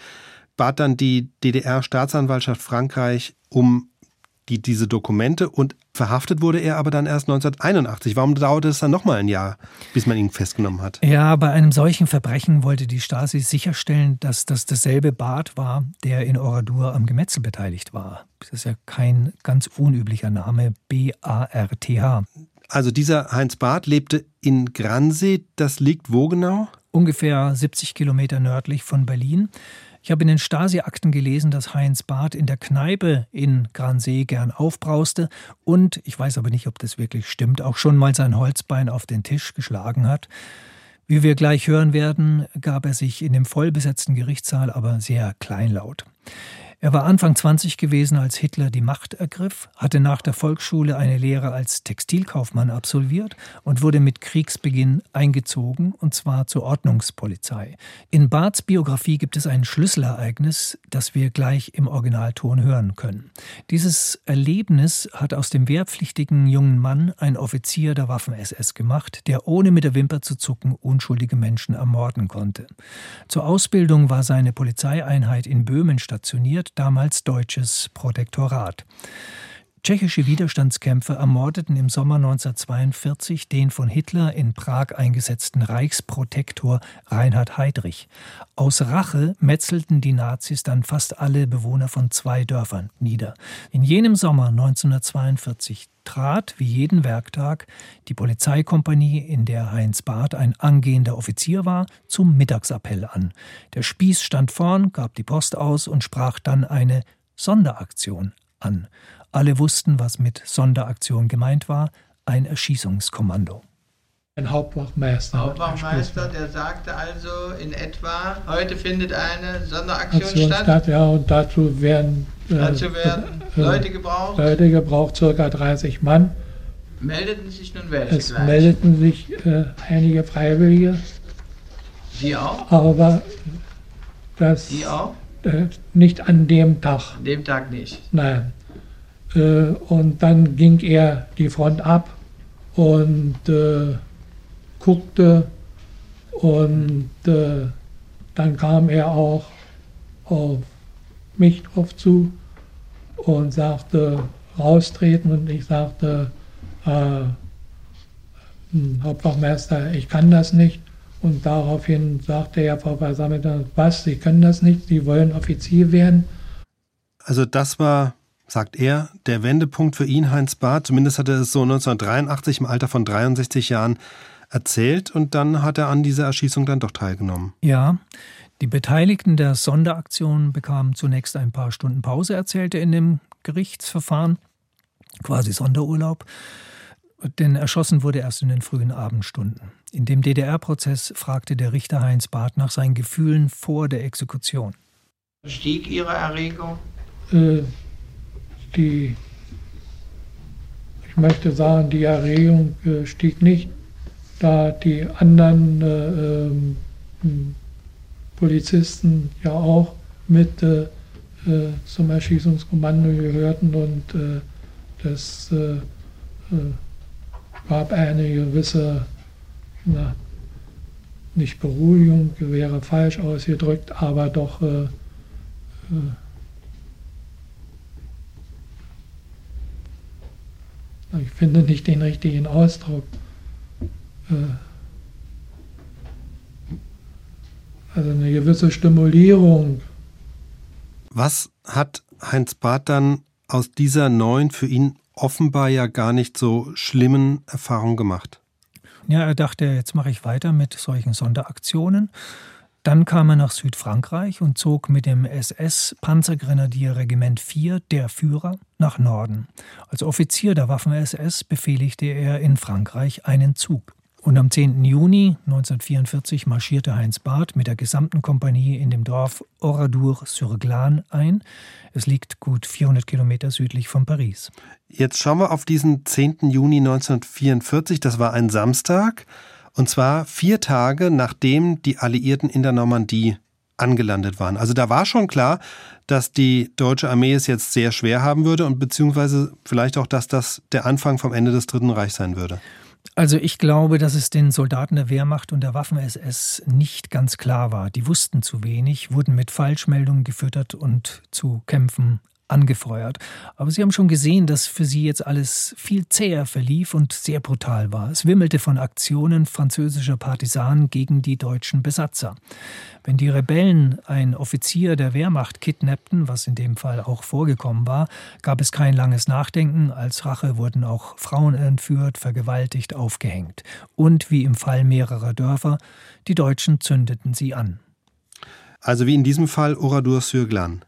bat dann die DDR-Staatsanwaltschaft Frankreich um die, diese Dokumente und verhaftet wurde er aber dann erst 1981. Warum dauerte es dann nochmal ein Jahr, bis man ihn festgenommen hat? Ja, bei einem solchen Verbrechen wollte die Stasi sicherstellen, dass das dasselbe Bart war, der in Oradur am Gemetzel beteiligt war. Das ist ja kein ganz unüblicher Name, B-A-R-T-H. Also dieser Heinz Barth lebte in Gransee. Das liegt wo genau? Ungefähr 70 Kilometer nördlich von Berlin. Ich habe in den Stasi-Akten gelesen, dass Heinz Barth in der Kneipe in Gransee gern aufbrauste und, ich weiß aber nicht, ob das wirklich stimmt, auch schon mal sein Holzbein auf den Tisch geschlagen hat. Wie wir gleich hören werden, gab er sich in dem vollbesetzten Gerichtssaal aber sehr kleinlaut. Er war Anfang 20 gewesen, als Hitler die Macht ergriff, hatte nach der Volksschule eine Lehre als Textilkaufmann absolviert und wurde mit Kriegsbeginn eingezogen, und zwar zur Ordnungspolizei. In Barths Biografie gibt es ein Schlüsselereignis, das wir gleich im Originalton hören können. Dieses Erlebnis hat aus dem wehrpflichtigen jungen Mann ein Offizier der Waffen-SS gemacht, der ohne mit der Wimper zu zucken unschuldige Menschen ermorden konnte. Zur Ausbildung war seine Polizeieinheit in Böhmen stationiert, damals deutsches Protektorat. Tschechische Widerstandskämpfer ermordeten im Sommer 1942 den von Hitler in Prag eingesetzten Reichsprotektor Reinhard Heydrich. Aus Rache metzelten die Nazis dann fast alle Bewohner von zwei Dörfern nieder. In jenem Sommer 1942 trat, wie jeden Werktag, die Polizeikompanie, in der Heinz Barth ein angehender Offizier war, zum Mittagsappell an. Der Spieß stand vorn, gab die Post aus und sprach dann eine Sonderaktion an. Alle wussten, was mit Sonderaktion gemeint war, ein Erschießungskommando. Ein Hauptwachmeister. Hauptwachmeister, der sagte also in etwa, heute findet eine Sonderaktion Aktion statt. statt. Ja, und dazu werden, äh, Dazu werden äh, Leute gebraucht. Leute gebraucht, circa 30 Mann. Meldeten sich nun welche Es gleich? meldeten sich äh, einige Freiwillige, Sie auch? aber das Die auch? äh, nicht an dem Tag. An dem Tag nicht. Nein. Äh, und dann ging er die Front ab und äh, guckte und äh, dann kam er auch auf mich drauf zu und sagte raustreten und ich sagte äh, hm, Hauptwachmeister, ich kann das nicht. Und daraufhin sagte er, Frau Beisammeter, was, Sie können das nicht, Sie wollen Offizier werden. Also das war, sagt er, der Wendepunkt für ihn, Heinz Barth. Zumindest hat er es so 1983 im Alter von 63 Jahren erzählt und dann hat er an dieser Erschießung dann doch teilgenommen. Ja, die Beteiligten der Sonderaktion bekamen zunächst ein paar Stunden Pause, erzählte in dem Gerichtsverfahren, quasi Sonderurlaub, denn erschossen wurde erst in den frühen Abendstunden. In dem DDR-Prozess fragte der Richter Heinz Barth nach seinen Gefühlen vor der Exekution. Stieg Ihre Erregung? Äh, die, ich möchte sagen, die Erregung äh, stieg nicht, da die anderen äh, ähm, Polizisten ja auch mit äh, äh, zum Erschießungskommando gehörten und äh, das gab eine gewisse, na, nicht Beruhigung, wäre falsch ausgedrückt, aber doch äh, ich finde nicht den richtigen Ausdruck. Also eine gewisse Stimulierung. Was hat Heinz Barth dann aus dieser neuen, für ihn offenbar ja gar nicht so schlimmen Erfahrung gemacht? Ja, er dachte, jetzt mache ich weiter mit solchen Sonderaktionen. Dann kam er nach Südfrankreich und zog mit dem SS-Panzergrenadierregiment 4, der Führer, nach Norden. Als Offizier der Waffen-SS befehligte er in Frankreich einen Zug. Und am 10. Juni 1944 marschierte Heinz Barth mit der gesamten Kompanie in dem Dorf Oradour-sur-Glane ein. Es liegt gut 400 Kilometer südlich von Paris. Jetzt schauen wir auf diesen 10. Juni 1944. Das war ein Samstag. Und zwar vier Tage nachdem die Alliierten in der Normandie angelandet waren. Also da war schon klar, dass die deutsche Armee es jetzt sehr schwer haben würde und beziehungsweise vielleicht auch, dass das der Anfang vom Ende des Dritten Reichs sein würde. Also ich glaube, dass es den Soldaten der Wehrmacht und der Waffen-SS nicht ganz klar war. Die wussten zu wenig, wurden mit Falschmeldungen gefüttert und zu Kämpfen angefeuert. Aber sie haben schon gesehen, dass für sie jetzt alles viel zäher verlief und sehr brutal war. Es wimmelte von Aktionen französischer Partisanen gegen die deutschen Besatzer. Wenn die Rebellen einen Offizier der Wehrmacht kidnappten, was in dem Fall auch vorgekommen war, gab es kein langes Nachdenken. Als Rache wurden auch Frauen entführt, vergewaltigt, aufgehängt. Und wie im Fall mehrerer Dörfer, die Deutschen zündeten sie an. Also wie in diesem Fall Oradour-sur-Glane.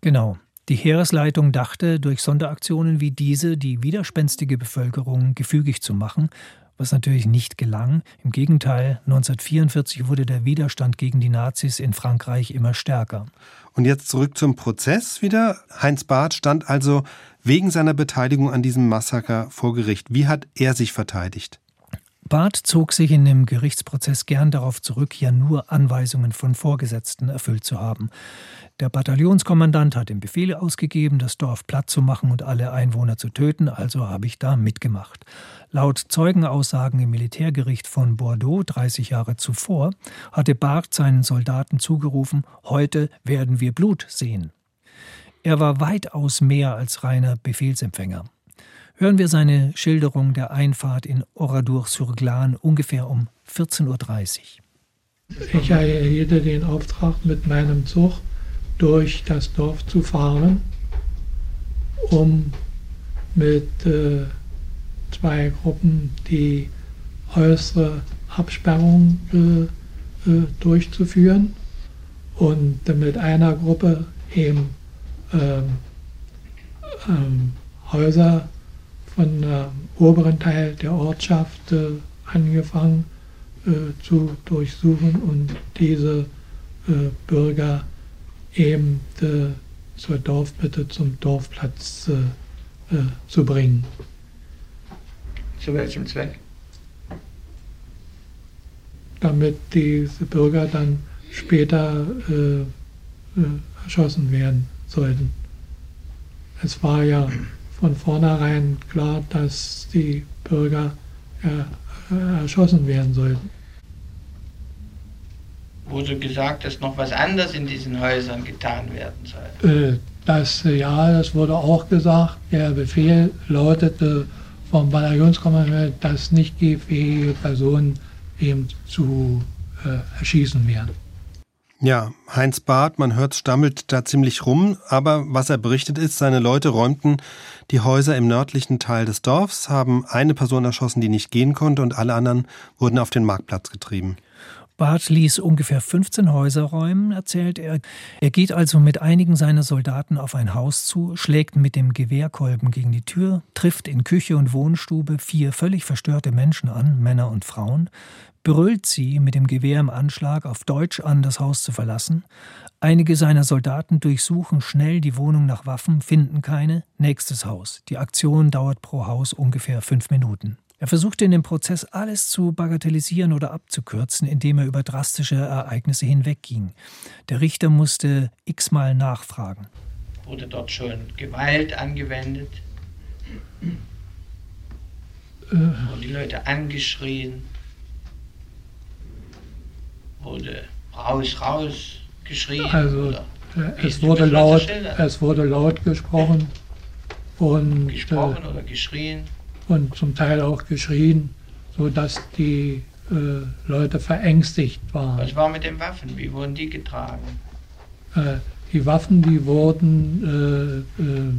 Genau. Die Heeresleitung dachte, durch Sonderaktionen wie diese die widerspenstige Bevölkerung gefügig zu machen, was natürlich nicht gelang. Im Gegenteil, 1944 wurde der Widerstand gegen die Nazis in Frankreich immer stärker. Und jetzt zurück zum Prozess wieder. Heinz Barth stand also wegen seiner Beteiligung an diesem Massaker vor Gericht. Wie hat er sich verteidigt? Barth zog sich in dem Gerichtsprozess gern darauf zurück, ja nur Anweisungen von Vorgesetzten erfüllt zu haben. Der Bataillonskommandant hat den Befehl ausgegeben, das Dorf platt zu machen und alle Einwohner zu töten, also habe ich da mitgemacht. Laut Zeugenaussagen im Militärgericht von Bordeaux 30 Jahre zuvor hatte Barth seinen Soldaten zugerufen, heute werden wir Blut sehen. Er war weitaus mehr als reiner Befehlsempfänger. Hören wir seine Schilderung der Einfahrt in Oradour-sur-Glane ungefähr um 14.30 Uhr. Ich erhielt den Auftrag, mit meinem Zug durch das Dorf zu fahren, um mit äh, zwei Gruppen die äußere Absperrung äh, äh, durchzuführen und mit einer Gruppe eben ähm, ähm, Häuser von äh, oberen Teil der Ortschaft äh, angefangen äh, zu durchsuchen und diese äh, Bürger eben äh, zur Dorfmitte, zum Dorfplatz äh, zu bringen. Zu welchem Zweck? Damit diese Bürger dann später erschossen werden sollten. Es war ja von vornherein klar, dass die Bürger erschossen werden sollten wurde gesagt, dass noch was anderes in diesen Häusern getan werden soll. Äh, das, ja, das wurde auch gesagt. Der Befehl lautete vom Bataillonskommandeur, dass nicht gehfähige Personen eben zu äh, erschießen werden. Ja, Heinz Barth, man hört, stammelt da ziemlich rum, aber was er berichtet ist, seine Leute räumten die Häuser im nördlichen Teil des Dorfs, haben eine Person erschossen, die nicht gehen konnte und alle anderen wurden auf den Marktplatz getrieben. Barth ließ ungefähr 15 Häuser räumen, erzählt er. Er geht also mit einigen seiner Soldaten auf ein Haus zu, schlägt mit dem Gewehrkolben gegen die Tür, trifft in Küche und Wohnstube vier völlig verstörte Menschen an, Männer und Frauen, brüllt sie mit dem Gewehr im Anschlag auf Deutsch an, das Haus zu verlassen. Einige seiner Soldaten durchsuchen schnell die Wohnung nach Waffen, finden keine. Nächstes Haus. Die Aktion dauert pro Haus ungefähr fünf Minuten. Er versuchte in dem Prozess alles zu bagatellisieren oder abzukürzen, indem er über drastische Ereignisse hinwegging. Der Richter musste x-mal nachfragen. Wurde dort schon Gewalt angewendet? Äh. Wurden die Leute angeschrien? Wurde raus, raus geschrien? Also es wurde, laut, es wurde laut gesprochen. Und, gesprochen äh, oder geschrien? Und zum Teil auch geschrien, sodass die äh, Leute verängstigt waren. Was war mit den Waffen? Wie wurden die getragen? Äh, die Waffen, die wurden äh, äh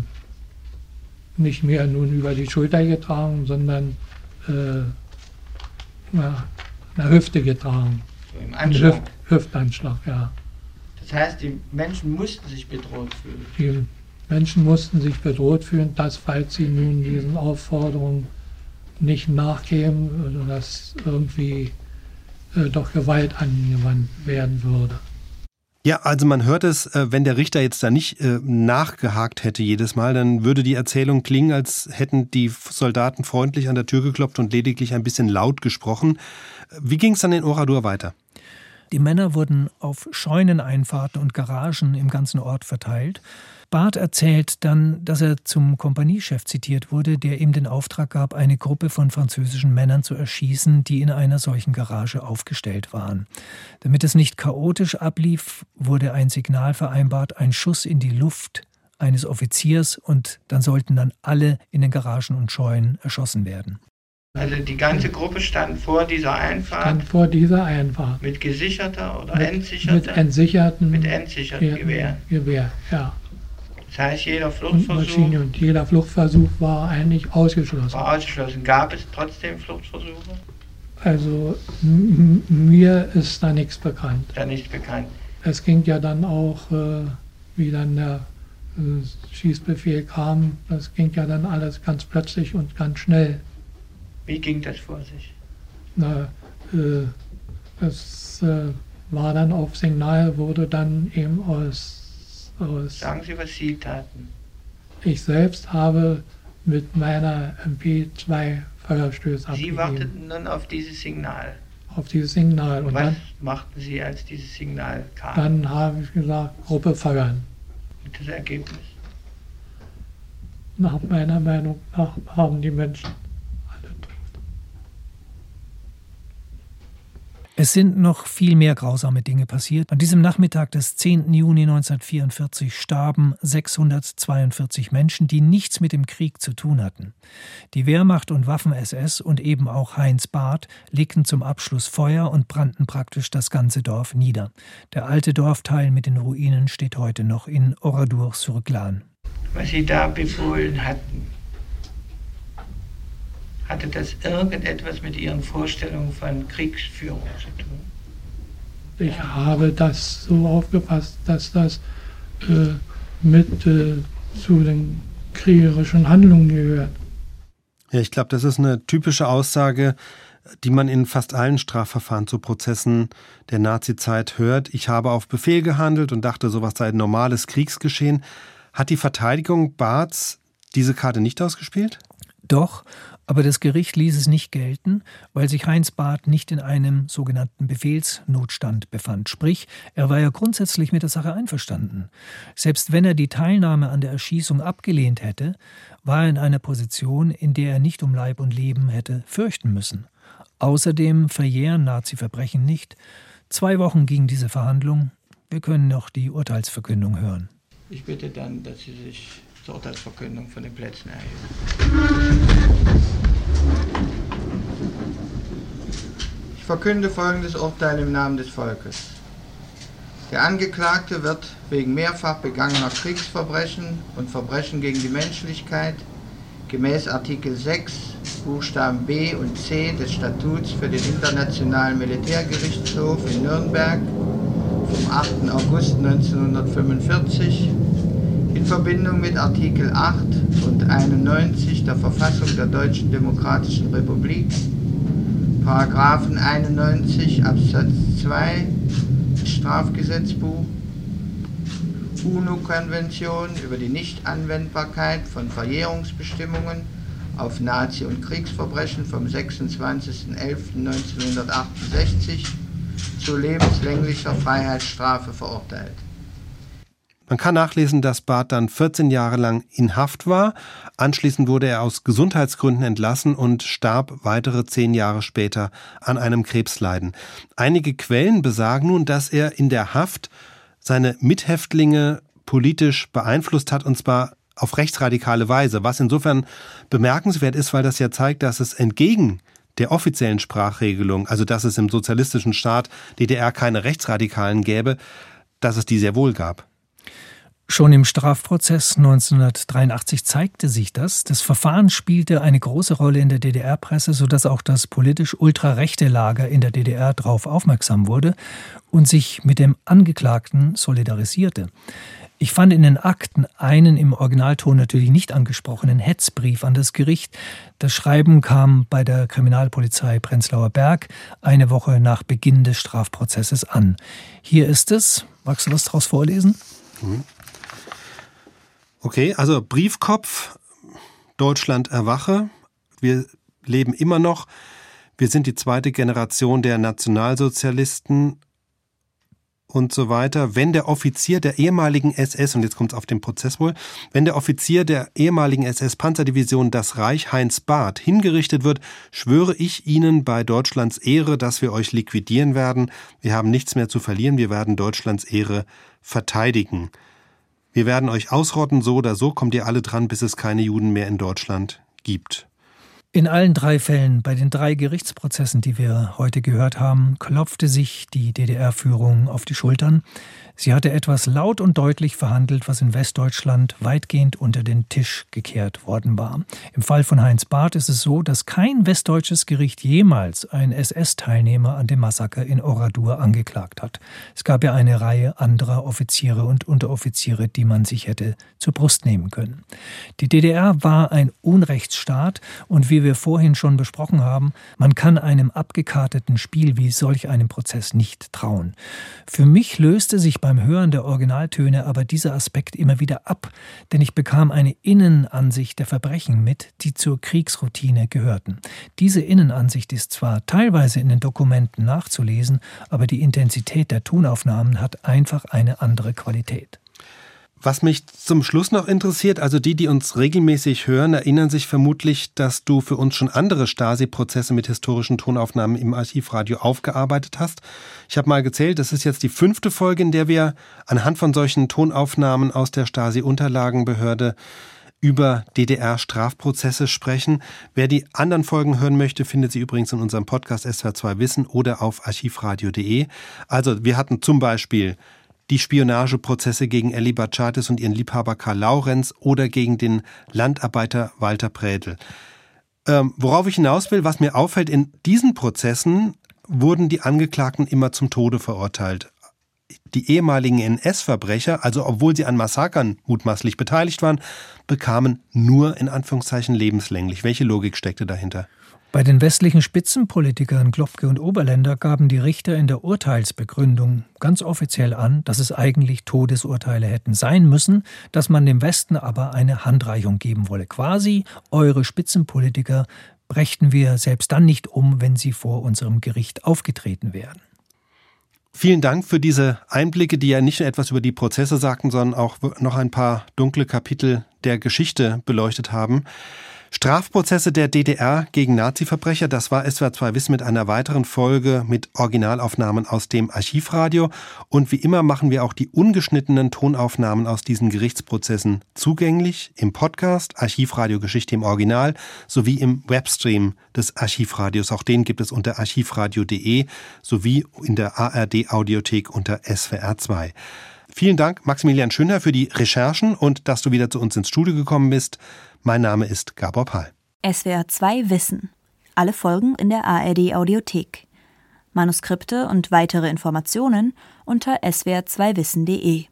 nicht mehr nun über die Schulter getragen, sondern äh, na, einer Hüfte getragen. So im Anschlag? Hüft, Hüftanschlag, ja. Das heißt, die Menschen mussten sich bedroht fühlen? Die Menschen mussten sich bedroht fühlen, dass falls sie nun diesen Aufforderungen nicht nachkämen, dass irgendwie äh, doch Gewalt angewandt werden würde. Ja, also man hört es, äh, wenn der Richter jetzt da nicht äh, nachgehakt hätte jedes Mal, dann würde die Erzählung klingen, als hätten die Soldaten freundlich an der Tür geklopft und lediglich ein bisschen laut gesprochen. Wie ging es dann in Oradur weiter? Die Männer wurden auf Scheuneneinfahrten und Garagen im ganzen Ort verteilt. Barth erzählt dann, dass er zum Kompaniechef zitiert wurde, der ihm den Auftrag gab, eine Gruppe von französischen Männern zu erschießen, die in einer solchen Garage aufgestellt waren. Damit es nicht chaotisch ablief, wurde ein Signal vereinbart, ein Schuss in die Luft eines Offiziers und dann sollten dann alle in den Garagen und Scheunen erschossen werden. Also die ganze Gruppe stand vor dieser Einfahrt? Stand vor dieser Einfahrt. Mit gesicherter oder mit, entsicherter? Mit entsicherten. Mit entsichertem Gewehr. Gewehr, ja. Das heißt, jeder Fluchtversuch. Und, und jeder Fluchtversuch war eigentlich ausgeschlossen. War ausgeschlossen. Gab es trotzdem Fluchtversuche? Also mir ist da nichts bekannt. Da nichts bekannt. Es ging ja dann auch, äh, wie dann der äh, Schießbefehl kam, das ging ja dann alles ganz plötzlich und ganz schnell. Wie ging das vor sich? Na, äh, es äh, war dann auf Signal, wurde dann eben aus aus. Sagen Sie, was Sie taten. Ich selbst habe mit meiner MP zwei Feuerstöße abgegeben. Sie warteten nun auf dieses Signal. Auf dieses Signal. Und was dann, machten Sie, als dieses Signal kam? Dann habe ich gesagt, Gruppe feuern. Und das Ergebnis? Nach meiner Meinung nach haben die Menschen Es sind noch viel mehr grausame Dinge passiert. An diesem Nachmittag des 10. Juni 1944 starben 642 Menschen, die nichts mit dem Krieg zu tun hatten. Die Wehrmacht und Waffen-SS und eben auch Heinz Barth legten zum Abschluss Feuer und brannten praktisch das ganze Dorf nieder. Der alte Dorfteil mit den Ruinen steht heute noch in Oradour-sur-Glane. Was Sie da befohlen hatten, hatte das irgendetwas mit Ihren Vorstellungen von Kriegsführung zu tun? Ich habe das so aufgefasst, dass das äh, mit äh, zu den kriegerischen Handlungen gehört. Ja, ich glaube, das ist eine typische Aussage, die man in fast allen Strafverfahren zu Prozessen der Nazizeit hört. Ich habe auf Befehl gehandelt und dachte, sowas sei ein normales Kriegsgeschehen. Hat die Verteidigung Barths diese Karte nicht ausgespielt? Doch, aber das Gericht ließ es nicht gelten, weil sich Heinz Barth nicht in einem sogenannten Befehlsnotstand befand. Sprich, er war ja grundsätzlich mit der Sache einverstanden. Selbst wenn er die Teilnahme an der Erschießung abgelehnt hätte, war er in einer Position, in der er nicht um Leib und Leben hätte fürchten müssen. Außerdem verjähren Nazi-Verbrechen nicht. Zwei Wochen ging diese Verhandlung. Wir können noch die Urteilsverkündung hören. Ich bitte dann, dass Sie sich zur Urteilsverkündung von den Plätzen erheben. Ich verkünde folgendes Urteil im Namen des Volkes. Der Angeklagte wird wegen mehrfach begangener Kriegsverbrechen und Verbrechen gegen die Menschlichkeit gemäß Artikel 6 Buchstaben B und C des Statuts für den Internationalen Militärgerichtshof in Nürnberg vom 8. August 1945 in Verbindung mit Artikel 8 und 91 der Verfassung der Deutschen Demokratischen Republik, Paragraphen 91 Absatz 2 Strafgesetzbuch, UNO-Konvention über die Nichtanwendbarkeit von Verjährungsbestimmungen auf Nazi- und Kriegsverbrechen vom 26.11.1968 zu lebenslänglicher Freiheitsstrafe verurteilt. Man kann nachlesen, dass Barth dann 14 Jahre lang in Haft war. Anschließend wurde er aus Gesundheitsgründen entlassen und starb weitere zehn Jahre später an einem Krebsleiden. Einige Quellen besagen nun, dass er in der Haft seine Mithäftlinge politisch beeinflusst hat, und zwar auf rechtsradikale Weise, was insofern bemerkenswert ist, weil das ja zeigt, dass es entgegen der offiziellen Sprachregelung, also dass es im sozialistischen Staat DDR keine Rechtsradikalen gäbe, dass es die sehr wohl gab. Schon im Strafprozess 1983 zeigte sich das. Das Verfahren spielte eine große Rolle in der DDR-Presse, sodass auch das politisch ultrarechte Lager in der DDR darauf aufmerksam wurde und sich mit dem Angeklagten solidarisierte. Ich fand in den Akten einen im Originalton natürlich nicht angesprochenen Hetzbrief an das Gericht. Das Schreiben kam bei der Kriminalpolizei Prenzlauer Berg eine Woche nach Beginn des Strafprozesses an. Hier ist es. Magst du was daraus vorlesen? Mhm. Okay, also Briefkopf, Deutschland erwache. Wir leben immer noch. Wir sind die zweite Generation der Nationalsozialisten und so weiter. Wenn der Offizier der ehemaligen SS, und jetzt kommt es auf den Prozess wohl, wenn der Offizier der ehemaligen SS-Panzerdivision Das Reich Heinz Barth hingerichtet wird, schwöre ich Ihnen bei Deutschlands Ehre, dass wir euch liquidieren werden. Wir haben nichts mehr zu verlieren. Wir werden Deutschlands Ehre verteidigen. Wir werden euch ausrotten, so oder so kommt ihr alle dran, bis es keine Juden mehr in Deutschland gibt. In allen drei Fällen, bei den drei Gerichtsprozessen, die wir heute gehört haben, klopfte sich die DDR-Führung auf die Schultern. Sie hatte etwas laut und deutlich verhandelt, was in Westdeutschland weitgehend unter den Tisch gekehrt worden war. Im Fall von Heinz Barth ist es so, dass kein westdeutsches Gericht jemals einen SS-Teilnehmer an dem Massaker in Oradur angeklagt hat. Es gab ja eine Reihe anderer Offiziere und Unteroffiziere, die man sich hätte zur Brust nehmen können. Die DDR war ein Unrechtsstaat und wie wir vorhin schon besprochen haben, man kann einem abgekarteten Spiel wie solch einem Prozess nicht trauen. Für mich löste sich bei beim Hören der Originaltöne aber dieser Aspekt immer wieder ab, denn ich bekam eine Innenansicht der Verbrechen mit, die zur Kriegsroutine gehörten. Diese Innenansicht ist zwar teilweise in den Dokumenten nachzulesen, aber die Intensität der Tonaufnahmen hat einfach eine andere Qualität. Was mich zum Schluss noch interessiert, also die, die uns regelmäßig hören, erinnern sich vermutlich, dass du für uns schon andere Stasi-Prozesse mit historischen Tonaufnahmen im Archivradio aufgearbeitet hast. Ich habe mal gezählt, das ist jetzt die fünfte Folge, in der wir anhand von solchen Tonaufnahmen aus der Stasi-Unterlagenbehörde über DDR-Strafprozesse sprechen. Wer die anderen Folgen hören möchte, findet sie übrigens in unserem Podcast SWR2 Wissen oder auf archivradio.de. Also wir hatten zum Beispiel die Spionageprozesse gegen Elli Bachatis und ihren Liebhaber Karl Laurenz oder gegen den Landarbeiter Walter Prädel. Ähm, worauf ich hinaus will, was mir auffällt, in diesen Prozessen wurden die Angeklagten immer zum Tode verurteilt. Die ehemaligen NS-Verbrecher, also obwohl sie an Massakern mutmaßlich beteiligt waren, bekamen nur in Anführungszeichen lebenslänglich. Welche Logik steckte dahinter? Bei den westlichen Spitzenpolitikern Klopke und Oberländer gaben die Richter in der Urteilsbegründung ganz offiziell an, dass es eigentlich Todesurteile hätten sein müssen, dass man dem Westen aber eine Handreichung geben wolle. Quasi, eure Spitzenpolitiker brächten wir selbst dann nicht um, wenn sie vor unserem Gericht aufgetreten wären. Vielen Dank für diese Einblicke, die ja nicht nur etwas über die Prozesse sagten, sondern auch noch ein paar dunkle Kapitel der Geschichte beleuchtet haben. Strafprozesse der DDR gegen Nazi-Verbrecher, das war SWR 2 Wissen mit einer weiteren Folge mit Originalaufnahmen aus dem Archivradio. Und wie immer machen wir auch die ungeschnittenen Tonaufnahmen aus diesen Gerichtsprozessen zugänglich im Podcast Archivradio Geschichte im Original sowie im Webstream des Archivradios. Auch den gibt es unter archivradio.de sowie in der ARD Audiothek unter SWR 2. Vielen Dank, Maximilian Schönherr, für die Recherchen und dass du wieder zu uns ins Studio gekommen bist. Mein Name ist Gabor Pahl. SWR 2 Wissen. Alle Folgen in der ARD Audiothek. Manuskripte und weitere Informationen unter swr2wissen.de.